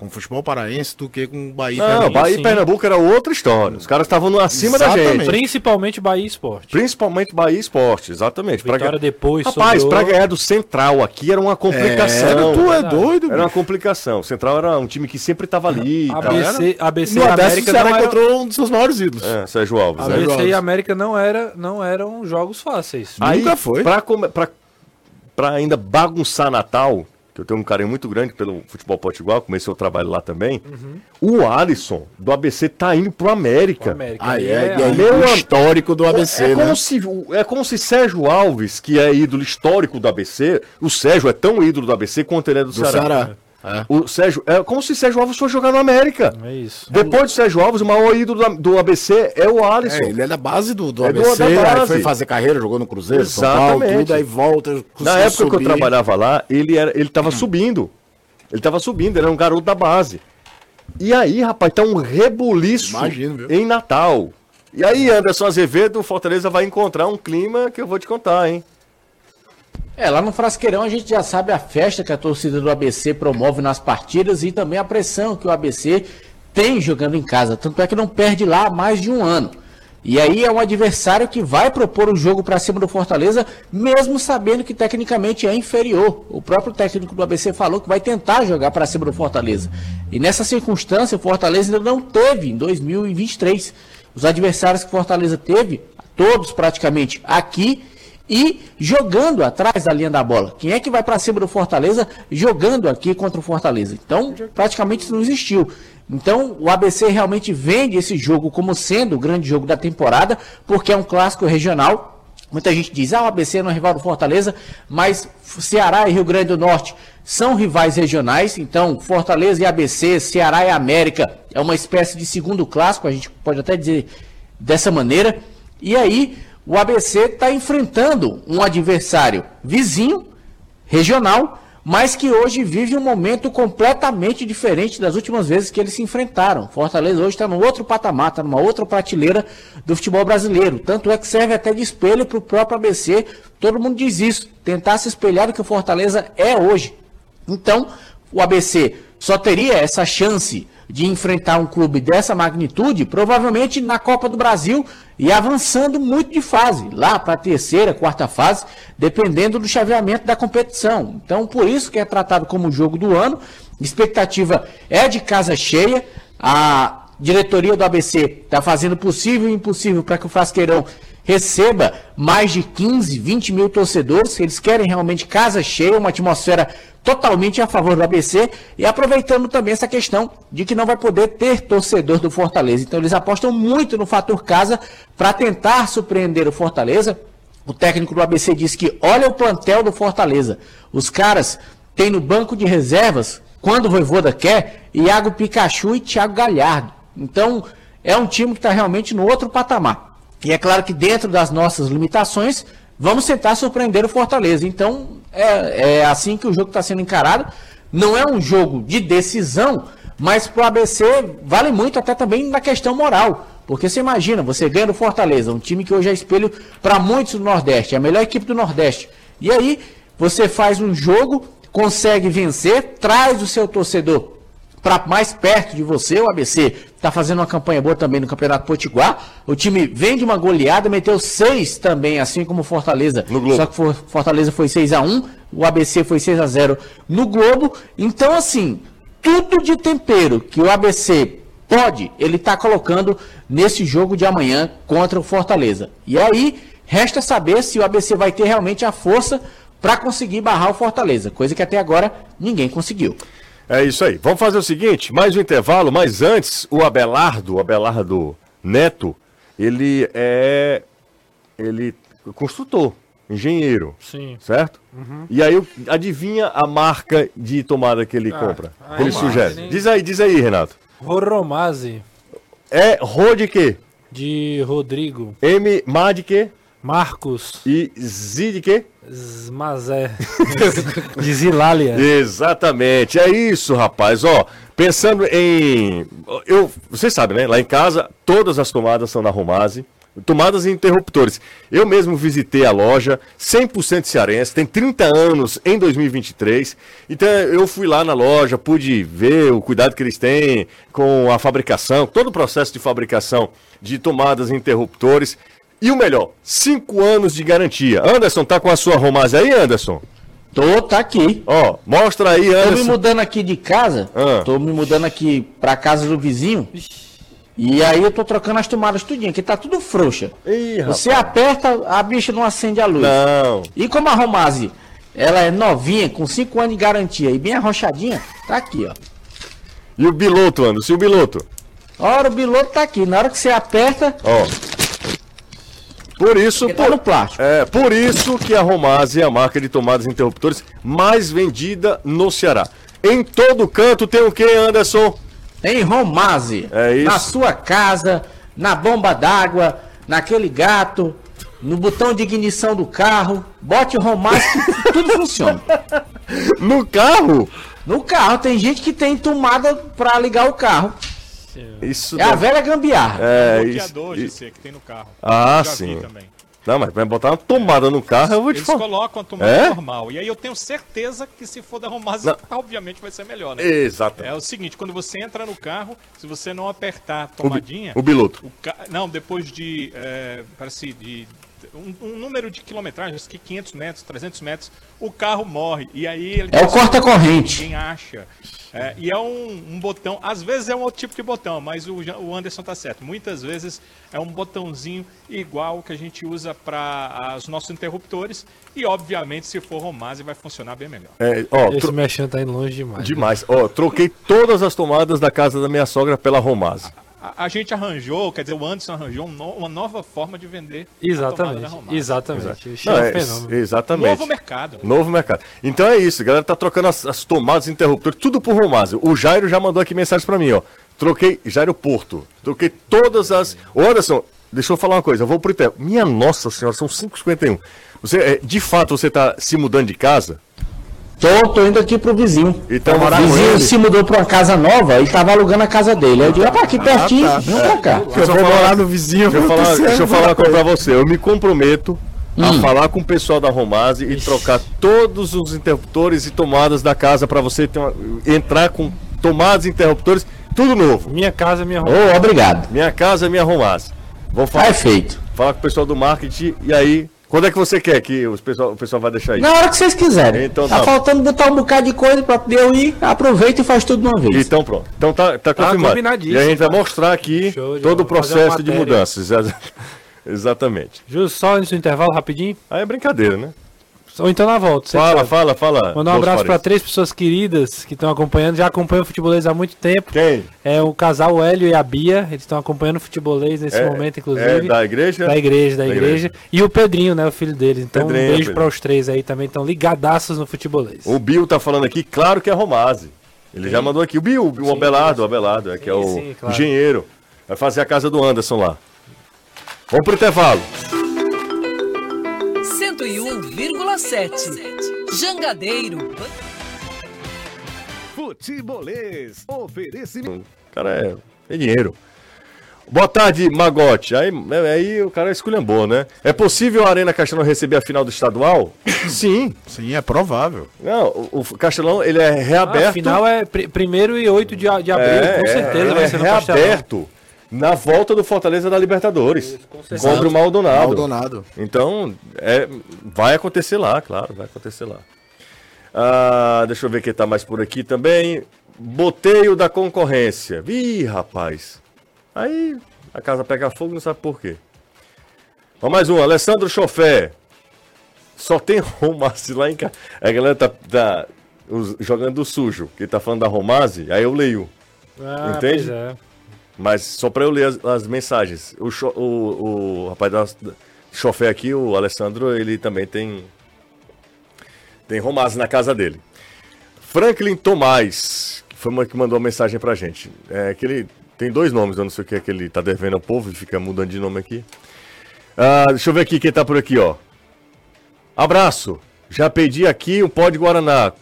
[SPEAKER 6] com o futebol paraense do que com o Bahia
[SPEAKER 1] Não, Bahia e Pernambuco era outra história. Os caras estavam acima exatamente. da gente.
[SPEAKER 7] Principalmente Bahia Esporte.
[SPEAKER 1] Principalmente Bahia Esporte, exatamente.
[SPEAKER 7] Vitória pra... depois
[SPEAKER 1] Rapaz, sobrou... pra ganhar do Central aqui era uma complicação. Era,
[SPEAKER 6] tu é doido,
[SPEAKER 1] Era uma complicação. O Central era um time que sempre estava ali.
[SPEAKER 7] ABC,
[SPEAKER 1] tá?
[SPEAKER 7] ABC e América
[SPEAKER 6] não era... encontrou um dos seus maiores ídolos.
[SPEAKER 1] É, Sérgio Alves.
[SPEAKER 7] ABC Sérgio Alves. e América não, era, não eram jogos fáceis.
[SPEAKER 1] Aí, Nunca foi. Pra, pra, pra ainda bagunçar Natal que eu tenho um carinho muito grande pelo futebol potiguar, comecei o trabalho lá também. Uhum. O Alisson, do ABC, tá indo pro América.
[SPEAKER 6] América. Ah, é, é, é, é o histórico do ABC, é,
[SPEAKER 1] é né? Como se, é como se Sérgio Alves, que é ídolo histórico do ABC, o Sérgio é tão ídolo do ABC quanto ele é do, do Ceará. Ceará. É. O Sérgio, é como se Sérgio Alves fosse jogar no América.
[SPEAKER 7] É isso.
[SPEAKER 1] Depois do Sérgio Alves, o maior ídolo do, do ABC é o Alisson. É,
[SPEAKER 6] ele é da base do, do é ABC, do, base. foi fazer carreira, jogou no Cruzeiro,
[SPEAKER 1] Exatamente. São Paulo, tudo,
[SPEAKER 6] aí volta.
[SPEAKER 1] Na época subir. que eu trabalhava lá, ele era, ele tava hum. subindo. Ele tava subindo, ele era um garoto da base. E aí, rapaz, tá um rebuliço
[SPEAKER 6] Imagino,
[SPEAKER 1] em Natal. E aí, Anderson Azevedo, o Fortaleza vai encontrar um clima que eu vou te contar, hein?
[SPEAKER 5] É, lá no Frasqueirão a gente já sabe a festa que a torcida do ABC promove nas partidas e também a pressão que o ABC tem jogando em casa. Tanto é que não perde lá há mais de um ano. E aí é um adversário que vai propor o jogo para cima do Fortaleza, mesmo sabendo que tecnicamente é inferior. O próprio técnico do ABC falou que vai tentar jogar para cima do Fortaleza. E nessa circunstância, o Fortaleza ainda não teve em 2023. Os adversários que o Fortaleza teve, todos praticamente aqui e jogando atrás da linha da bola. Quem é que vai para cima do Fortaleza jogando aqui contra o Fortaleza? Então, praticamente não existiu. Então, o ABC realmente vende esse jogo como sendo o grande jogo da temporada, porque é um clássico regional. Muita gente diz, ah, o ABC não é rival do Fortaleza, mas Ceará e Rio Grande do Norte são rivais regionais, então Fortaleza e ABC, Ceará e América é uma espécie de segundo clássico, a gente pode até dizer dessa maneira. E aí o ABC está enfrentando um adversário vizinho, regional, mas que hoje vive um momento completamente diferente das últimas vezes que eles se enfrentaram. Fortaleza hoje está no outro patamar, está numa outra prateleira do futebol brasileiro. Tanto é que serve até de espelho para o próprio ABC. Todo mundo diz isso, tentar se espelhar do que o Fortaleza é hoje. Então, o ABC só teria essa chance de enfrentar um clube dessa magnitude, provavelmente na Copa do Brasil e avançando muito de fase, lá para a terceira, quarta fase, dependendo do chaveamento da competição. Então, por isso que é tratado como jogo do ano. Expectativa é de casa cheia. A diretoria do ABC está fazendo possível e impossível para que o Frasqueirão receba mais de 15, 20 mil torcedores. Eles querem realmente casa cheia, uma atmosfera totalmente a favor do ABC e aproveitando também essa questão de que não vai poder ter torcedor do Fortaleza. Então eles apostam muito no fator casa para tentar surpreender o Fortaleza. O técnico do ABC disse que olha o plantel do Fortaleza. Os caras têm no banco de reservas, quando o Voivoda quer, Iago Pikachu e Thiago Galhardo. Então é um time que está realmente no outro patamar. E é claro que dentro das nossas limitações, vamos tentar surpreender o Fortaleza. Então, é, é assim que o jogo está sendo encarado. Não é um jogo de decisão, mas para o ABC vale muito até também na questão moral. Porque você imagina, você ganha do Fortaleza, um time que hoje é espelho para muitos do Nordeste, é a melhor equipe do Nordeste. E aí, você faz um jogo, consegue vencer, traz o seu torcedor para mais perto de você. O ABC está fazendo uma campanha boa também no Campeonato Potiguar. O time vem de uma goleada, meteu seis também, assim como o Fortaleza. No Globo. Só que Fortaleza foi 6 a 1 o ABC foi 6 a 0 no Globo. Então, assim, tudo de tempero que o ABC pode, ele está colocando nesse jogo de amanhã contra o Fortaleza. E aí, resta saber se o ABC vai ter realmente a força para conseguir barrar o Fortaleza, coisa que até agora ninguém conseguiu.
[SPEAKER 1] É isso aí. Vamos fazer o seguinte, mais um intervalo, mas antes, o Abelardo, o Abelardo Neto, ele é ele construtor, engenheiro, Sim. certo? Uhum. E aí, adivinha a marca de tomada que ele ah, compra, que ele sugere. Diz aí, diz aí, Renato.
[SPEAKER 7] Roromase.
[SPEAKER 1] É Rô de quê?
[SPEAKER 7] De Rodrigo.
[SPEAKER 1] M, Má de quê?
[SPEAKER 7] Marcos.
[SPEAKER 1] E Z de quê?
[SPEAKER 7] Mazé. de Zilália.
[SPEAKER 1] Exatamente. É isso, rapaz. Ó, pensando em. Eu, vocês sabem, né? Lá em casa, todas as tomadas são na Romase. Tomadas e interruptores. Eu mesmo visitei a loja, 100% cearense, tem 30 anos em 2023. Então eu fui lá na loja, pude ver o cuidado que eles têm com a fabricação, todo o processo de fabricação de tomadas e interruptores. E o melhor, cinco anos de garantia. Anderson, tá com a sua Romase aí, Anderson?
[SPEAKER 5] Tô, tá aqui.
[SPEAKER 1] Ó, mostra aí, Anderson.
[SPEAKER 5] Tô me mudando aqui de casa. Ah. Tô me mudando aqui pra casa do vizinho. E aí eu tô trocando as tomadas tudinho, que tá tudo frouxa. Ih, Você aperta, a bicha não acende a luz.
[SPEAKER 1] Não.
[SPEAKER 5] E como a Romase, ela é novinha, com cinco anos de garantia e bem arrochadinha, tá aqui, ó.
[SPEAKER 1] E o biloto, Anderson, e o biloto?
[SPEAKER 5] Ora, o biloto tá aqui. Na hora que você aperta...
[SPEAKER 1] Ó. Por isso,
[SPEAKER 5] tá por, plástico.
[SPEAKER 1] É, por isso que a Romase é a marca de tomadas interruptores mais vendida no Ceará. Em todo canto tem o que, Anderson?
[SPEAKER 5] Tem Romase.
[SPEAKER 1] É isso.
[SPEAKER 5] Na sua casa, na bomba d'água, naquele gato, no botão de ignição do carro. Bote o Romase que tudo funciona.
[SPEAKER 1] No carro?
[SPEAKER 5] No carro. Tem gente que tem tomada para ligar o carro.
[SPEAKER 1] Isso
[SPEAKER 5] é a velha gambiarra.
[SPEAKER 1] É, é bloqueador
[SPEAKER 4] isso. que tem no carro.
[SPEAKER 1] Ah, sim. Não, mas vai botar uma tomada no carro, eu vou te
[SPEAKER 4] Eles falar. colocam a tomada é? normal. E aí eu tenho certeza que se for da Romase, obviamente vai ser melhor, né?
[SPEAKER 1] Exato.
[SPEAKER 4] É o seguinte, quando você entra no carro, se você não apertar a tomadinha...
[SPEAKER 1] O, o biloto. O
[SPEAKER 4] ca... Não, depois de, é, parece, de um, um, número de quilometragens, que 500 metros, 300 metros, o carro morre. E aí ele...
[SPEAKER 5] É o corta-corrente.
[SPEAKER 4] Ninguém acha. É, e é um, um, botão, às vezes é um outro tipo de botão, mas o, o Anderson tá certo. Muitas vezes é um botãozinho igual que a gente usa para os nossos interruptores. E obviamente, se for Romase, vai funcionar bem melhor.
[SPEAKER 7] É, ó, Esse tro... mexendo tá indo longe demais.
[SPEAKER 1] Demais. Né? Ó, troquei todas as tomadas da casa da minha sogra pela Romase.
[SPEAKER 4] A, a gente arranjou, quer dizer, o Anderson arranjou um no- uma nova forma de vender. a tomada da
[SPEAKER 7] Exatamente. Exatamente.
[SPEAKER 1] Não,
[SPEAKER 7] é um
[SPEAKER 1] é,
[SPEAKER 7] fenômeno.
[SPEAKER 1] exatamente.
[SPEAKER 4] Novo mercado.
[SPEAKER 1] Novo mercado. Então é isso, a galera tá trocando as, as tomadas interruptores, tudo por Romazio. O Jairo já mandou aqui mensagem pra mim, ó. Troquei, Jairo Porto, troquei todas as... Ô Anderson, deixa eu falar uma coisa, eu vou pro Ité. Minha nossa senhora, são 5h51. Você, é, de fato, você tá se mudando de casa?
[SPEAKER 5] Tô, tô indo aqui pro vizinho.
[SPEAKER 1] Então,
[SPEAKER 5] o
[SPEAKER 1] morar com
[SPEAKER 5] vizinho se mudou pra uma casa nova e tava alugando a casa dele. Aí eu digo, ah, aqui pertinho,
[SPEAKER 6] tá.
[SPEAKER 5] vem pra cá.
[SPEAKER 6] Eu vou morar no vizinho.
[SPEAKER 1] Deixa eu
[SPEAKER 6] vou
[SPEAKER 1] falar, deixa eu falar uma coisa pra você. Eu me comprometo a falar com o pessoal da Romase e trocar todos os interruptores e tomadas da casa pra você ter uma- entrar com tomadas e interruptores, tudo novo.
[SPEAKER 7] Minha casa, minha
[SPEAKER 5] Ô,
[SPEAKER 7] roupa.
[SPEAKER 5] obrigado.
[SPEAKER 1] Minha casa, minha Romase. Vou falar,
[SPEAKER 5] Tá feito.
[SPEAKER 1] falar com o pessoal do marketing e aí, quando é que você quer que os pessoal, o pessoal vai deixar aí?
[SPEAKER 5] Na hora que vocês quiserem.
[SPEAKER 1] Então
[SPEAKER 5] tá
[SPEAKER 1] tá.
[SPEAKER 5] faltando botar um bocado de coisa pra poder eu ir. Aproveita e faz tudo de uma vez.
[SPEAKER 1] Então pronto. Então tá, tá confirmado.
[SPEAKER 7] combinadíssimo,
[SPEAKER 1] e a gente vai
[SPEAKER 7] cara.
[SPEAKER 1] mostrar aqui todo o processo de mudanças. Exa- Exatamente.
[SPEAKER 7] Justo, só antes do intervalo, rapidinho.
[SPEAKER 1] Aí é brincadeira, né?
[SPEAKER 7] Ou então na volta.
[SPEAKER 1] Fala,
[SPEAKER 7] sabe.
[SPEAKER 1] fala, fala.
[SPEAKER 7] Mandar um abraço para três pessoas queridas que estão acompanhando, já acompanham o futebolês há muito tempo.
[SPEAKER 1] Quem?
[SPEAKER 7] É o casal o Hélio e a Bia, eles estão acompanhando o futebolês nesse
[SPEAKER 1] É-
[SPEAKER 7] momento, inclusive.
[SPEAKER 1] É da igreja?
[SPEAKER 7] Da igreja, da,
[SPEAKER 1] Da
[SPEAKER 7] igreja.
[SPEAKER 1] igreja.
[SPEAKER 7] E o Pedrinho, né? O filho deles. Então,
[SPEAKER 1] Pedrinho,
[SPEAKER 7] um beijo para os três aí também, estão ligadaços no futebolês.
[SPEAKER 1] O Bill tá falando aqui, claro que é Romase. Ele já mandou aqui. O Bill, o Abelardo, o Abelardo, é, que é
[SPEAKER 7] Sim,
[SPEAKER 1] o
[SPEAKER 7] sim, claro.
[SPEAKER 1] engenheiro. Vai fazer a casa do Anderson lá. Vamos pro intervalo.
[SPEAKER 2] 101,7. Jangadeiro.
[SPEAKER 3] Futebolês. Oferecimento.
[SPEAKER 1] O cara é, é dinheiro. Boa tarde, Magote. Aí, aí o cara esculhambou, né? É possível a Arena Castelão receber a final do estadual? Sim.
[SPEAKER 6] Sim, é provável.
[SPEAKER 1] Não, o, o Castelão ele é reaberto.
[SPEAKER 7] A final é pr primeiro e 8 de, de abril,
[SPEAKER 1] É,
[SPEAKER 7] com
[SPEAKER 1] é,
[SPEAKER 7] certeza
[SPEAKER 1] ele
[SPEAKER 7] vai
[SPEAKER 1] é
[SPEAKER 7] ser Castelão.
[SPEAKER 1] reaberto na volta do Fortaleza da Libertadores.
[SPEAKER 7] certeza.
[SPEAKER 1] Contra o Maldonado.
[SPEAKER 6] Maldonado.
[SPEAKER 1] Então, é, vai acontecer lá, claro, vai acontecer lá. Ah, deixa eu ver quem tá mais por aqui também. Boteio da concorrência. Ih, rapaz. Aí a casa pega fogo, não sabe por quê. Vamos mais um, Alessandro Chofé. Só tem Romase lá em casa. A galera tá, tá os- jogando sujo, que tá falando da Romase, aí eu leio.
[SPEAKER 7] Ah,
[SPEAKER 1] Entende?
[SPEAKER 7] pois é.
[SPEAKER 1] Mas só para eu ler as, as mensagens. O, cho- o, o rapaz da chofé aqui, o Alessandro, ele também tem. Tem romance na casa dele. Franklin Tomás, que foi uma que mandou uma mensagem pra gente. É que ele tem dois nomes, eu não sei o que é que ele tá devendo ao povo e fica mudando de nome aqui. Ah, deixa eu ver aqui quem tá por aqui, ó. Abraço. Já pedi aqui um pó de Guaraná.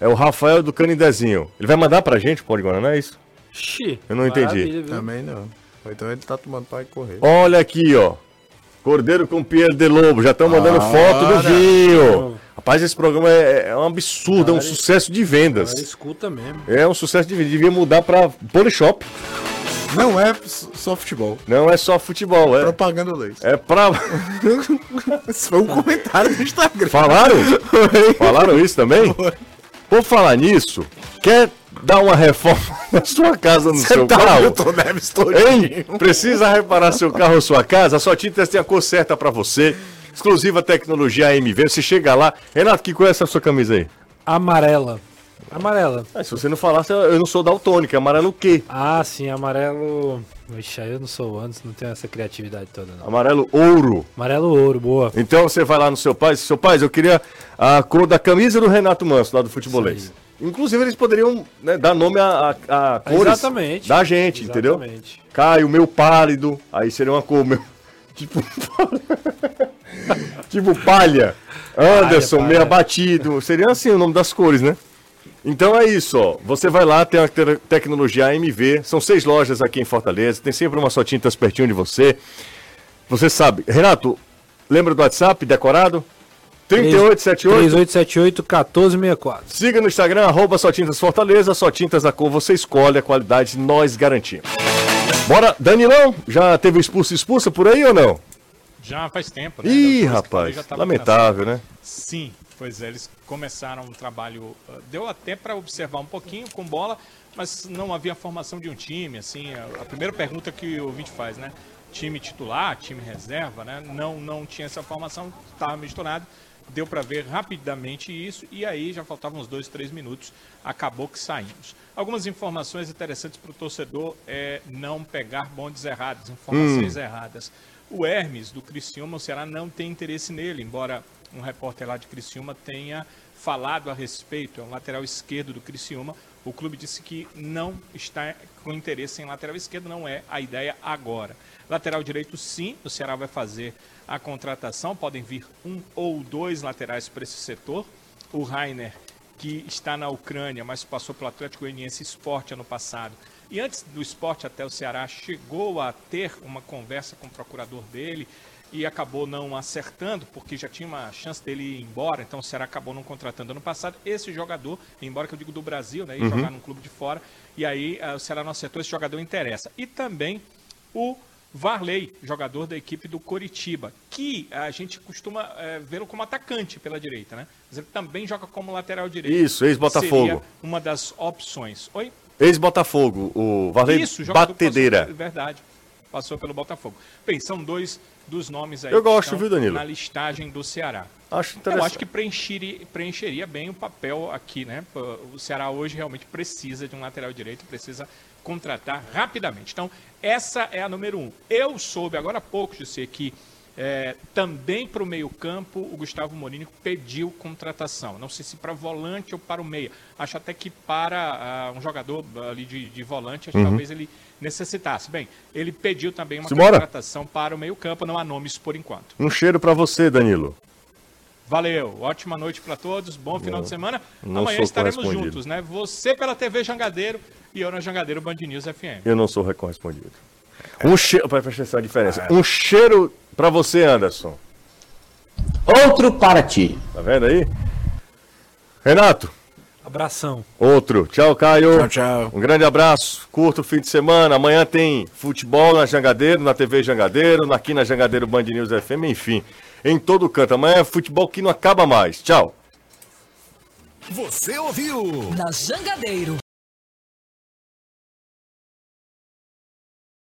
[SPEAKER 1] É o Rafael do Canidezinho. Ele vai mandar pra gente o pó de Guaraná, é isso?
[SPEAKER 7] Xi,
[SPEAKER 1] Eu não entendi.
[SPEAKER 6] Também não. Ou então ele tá tomando para correr.
[SPEAKER 1] Olha aqui, ó. Cordeiro com Pierre de Lobo. Já estão mandando foto do vinho. Rapaz, esse programa é, é um absurdo, é um sucesso de vendas.
[SPEAKER 7] escuta mesmo.
[SPEAKER 1] É um sucesso de vendas. Devia mudar pra Polishop.
[SPEAKER 6] Não é só futebol.
[SPEAKER 1] Não é só futebol, é.
[SPEAKER 6] Propaganda leite.
[SPEAKER 1] É pra.
[SPEAKER 6] Esse foi um comentário do Instagram.
[SPEAKER 1] Falaram? Falaram isso também? Por falar nisso, quer dar uma reforma na sua casa, no seu
[SPEAKER 6] Tá o
[SPEAKER 1] carro?
[SPEAKER 6] Milton Neves
[SPEAKER 1] Hein? Precisa reparar seu carro ou sua casa? A sua Tintas tem a cor certa pra você. Exclusiva tecnologia AMV. Você chega lá. Renato, que cor é essa sua camisa aí?
[SPEAKER 7] Amarela. Amarela.
[SPEAKER 1] Ah, se você não falasse, eu não sou daltônico. É amarelo o quê?
[SPEAKER 7] Ah, sim, amarelo. Vixe, aí eu não sou antes, não tenho essa criatividade toda, não.
[SPEAKER 1] Amarelo ouro.
[SPEAKER 7] Amarelo ouro, boa.
[SPEAKER 1] Então você vai lá no seu pai, seu pai, eu queria a cor da camisa do Renato Manso, lá do futebolês. Inclusive, eles poderiam né, dar nome a, a, a cores
[SPEAKER 7] Exatamente.
[SPEAKER 1] da gente, entendeu?
[SPEAKER 7] Exatamente.
[SPEAKER 1] Caio, meu pálido, aí seria uma cor, meu. Tipo. tipo palha. Anderson,
[SPEAKER 7] palha.
[SPEAKER 1] meio abatido. Seria assim o nome das cores, né? Então é isso, ó. Você vai lá, tem a te- tecnologia AMV. São seis lojas aqui em Fortaleza. Tem sempre uma só tintas pertinho de você. Você sabe. Renato, lembra do WhatsApp decorado? 3878.
[SPEAKER 7] 3878-1464.
[SPEAKER 1] Siga no Instagram, arroba Só Tintas Fortaleza, Só Tintas da cor, você escolhe a qualidade, nós garantimos. Bora, Danilão, já teve expulso e expulsa por aí ou não?
[SPEAKER 4] Já faz tempo, né?
[SPEAKER 1] Ih,
[SPEAKER 4] Depois
[SPEAKER 1] rapaz, lamentável, né?
[SPEAKER 4] Sim, pois é, eles começaram um trabalho. uh, Deu até para observar um pouquinho com bola, mas não havia formação de um time. Assim, a, a primeira pergunta que o ouvinte faz, né? Time titular, time reserva, né? Não, não tinha essa formação, estava misturado. Deu para ver rapidamente isso e aí já faltavam uns dois, três minutos, acabou que saímos. Algumas informações interessantes para o torcedor é não pegar bondes errados, informações hum. erradas. O Hermes do Criciúma, o Ceará não tem interesse nele, embora um repórter lá de Criciúma tenha falado a respeito, é um lateral esquerdo do Criciúma. O clube disse que não está com interesse em lateral esquerdo, não é a ideia agora. Lateral direito, sim, o Ceará vai fazer a contratação. Podem vir um ou dois laterais para esse setor. O Rainer, que está na Ucrânia, mas passou pelo Atlético Goianiense Esporte ano passado. E antes do esporte até o Ceará, chegou a ter uma conversa com o procurador dele e acabou não acertando, porque já tinha uma chance dele ir embora, então o Ceará acabou não contratando ano passado esse jogador, embora que eu digo do Brasil, né, e uhum. jogar num clube de fora, e aí uh, o Ceará não acertou, esse jogador interessa. E também o Varley, jogador da equipe do Coritiba, que a gente costuma é, vê-lo como atacante pela direita, né? Mas ele também joga como lateral direito.
[SPEAKER 1] Isso, ex-Botafogo.
[SPEAKER 4] uma das opções. Oi?
[SPEAKER 1] Ex-Botafogo, o Varley Isso, Batedeira.
[SPEAKER 4] Passou, verdade, passou pelo Botafogo. Bem, são dois dos nomes aí
[SPEAKER 1] Eu gosto, viu, Danilo?
[SPEAKER 4] na listagem do Ceará.
[SPEAKER 1] Acho interessante.
[SPEAKER 4] Eu acho que preencheria, preencheria bem o papel aqui, né? O Ceará hoje realmente precisa de um lateral direito, precisa contratar rapidamente. Então, essa é a número um. Eu soube agora há pouco, José, que é, também para o meio-campo o Gustavo Mourinho pediu contratação. Não sei se para volante ou para o meia. Acho até que para uh, um jogador ali de, de volante, uhum. talvez ele necessitasse. Bem, ele pediu também uma
[SPEAKER 1] Simbora.
[SPEAKER 4] contratação para o meio-campo, não há nomes por enquanto.
[SPEAKER 1] Um cheiro para você, Danilo.
[SPEAKER 4] Valeu, ótima noite para todos, bom final de semana. Amanhã estaremos juntos, né? Você pela TV Jangadeiro e eu na Jangadeiro Band News FM.
[SPEAKER 1] Eu não sou recorrespondido. Um cheiro, para prestar a diferença. Um cheiro para você, Anderson.
[SPEAKER 5] Outro para ti.
[SPEAKER 1] Tá vendo aí? Renato.
[SPEAKER 7] Abração.
[SPEAKER 1] Outro. Tchau, Caio.
[SPEAKER 6] Tchau, tchau.
[SPEAKER 1] Um grande abraço. Curto fim de semana. Amanhã tem futebol na Jangadeiro, na TV Jangadeiro, aqui na Jangadeiro Band News FM, enfim em todo canto. Amanhã é futebol que não acaba mais. Tchau.
[SPEAKER 3] Você ouviu?
[SPEAKER 2] Na Jangadeiro.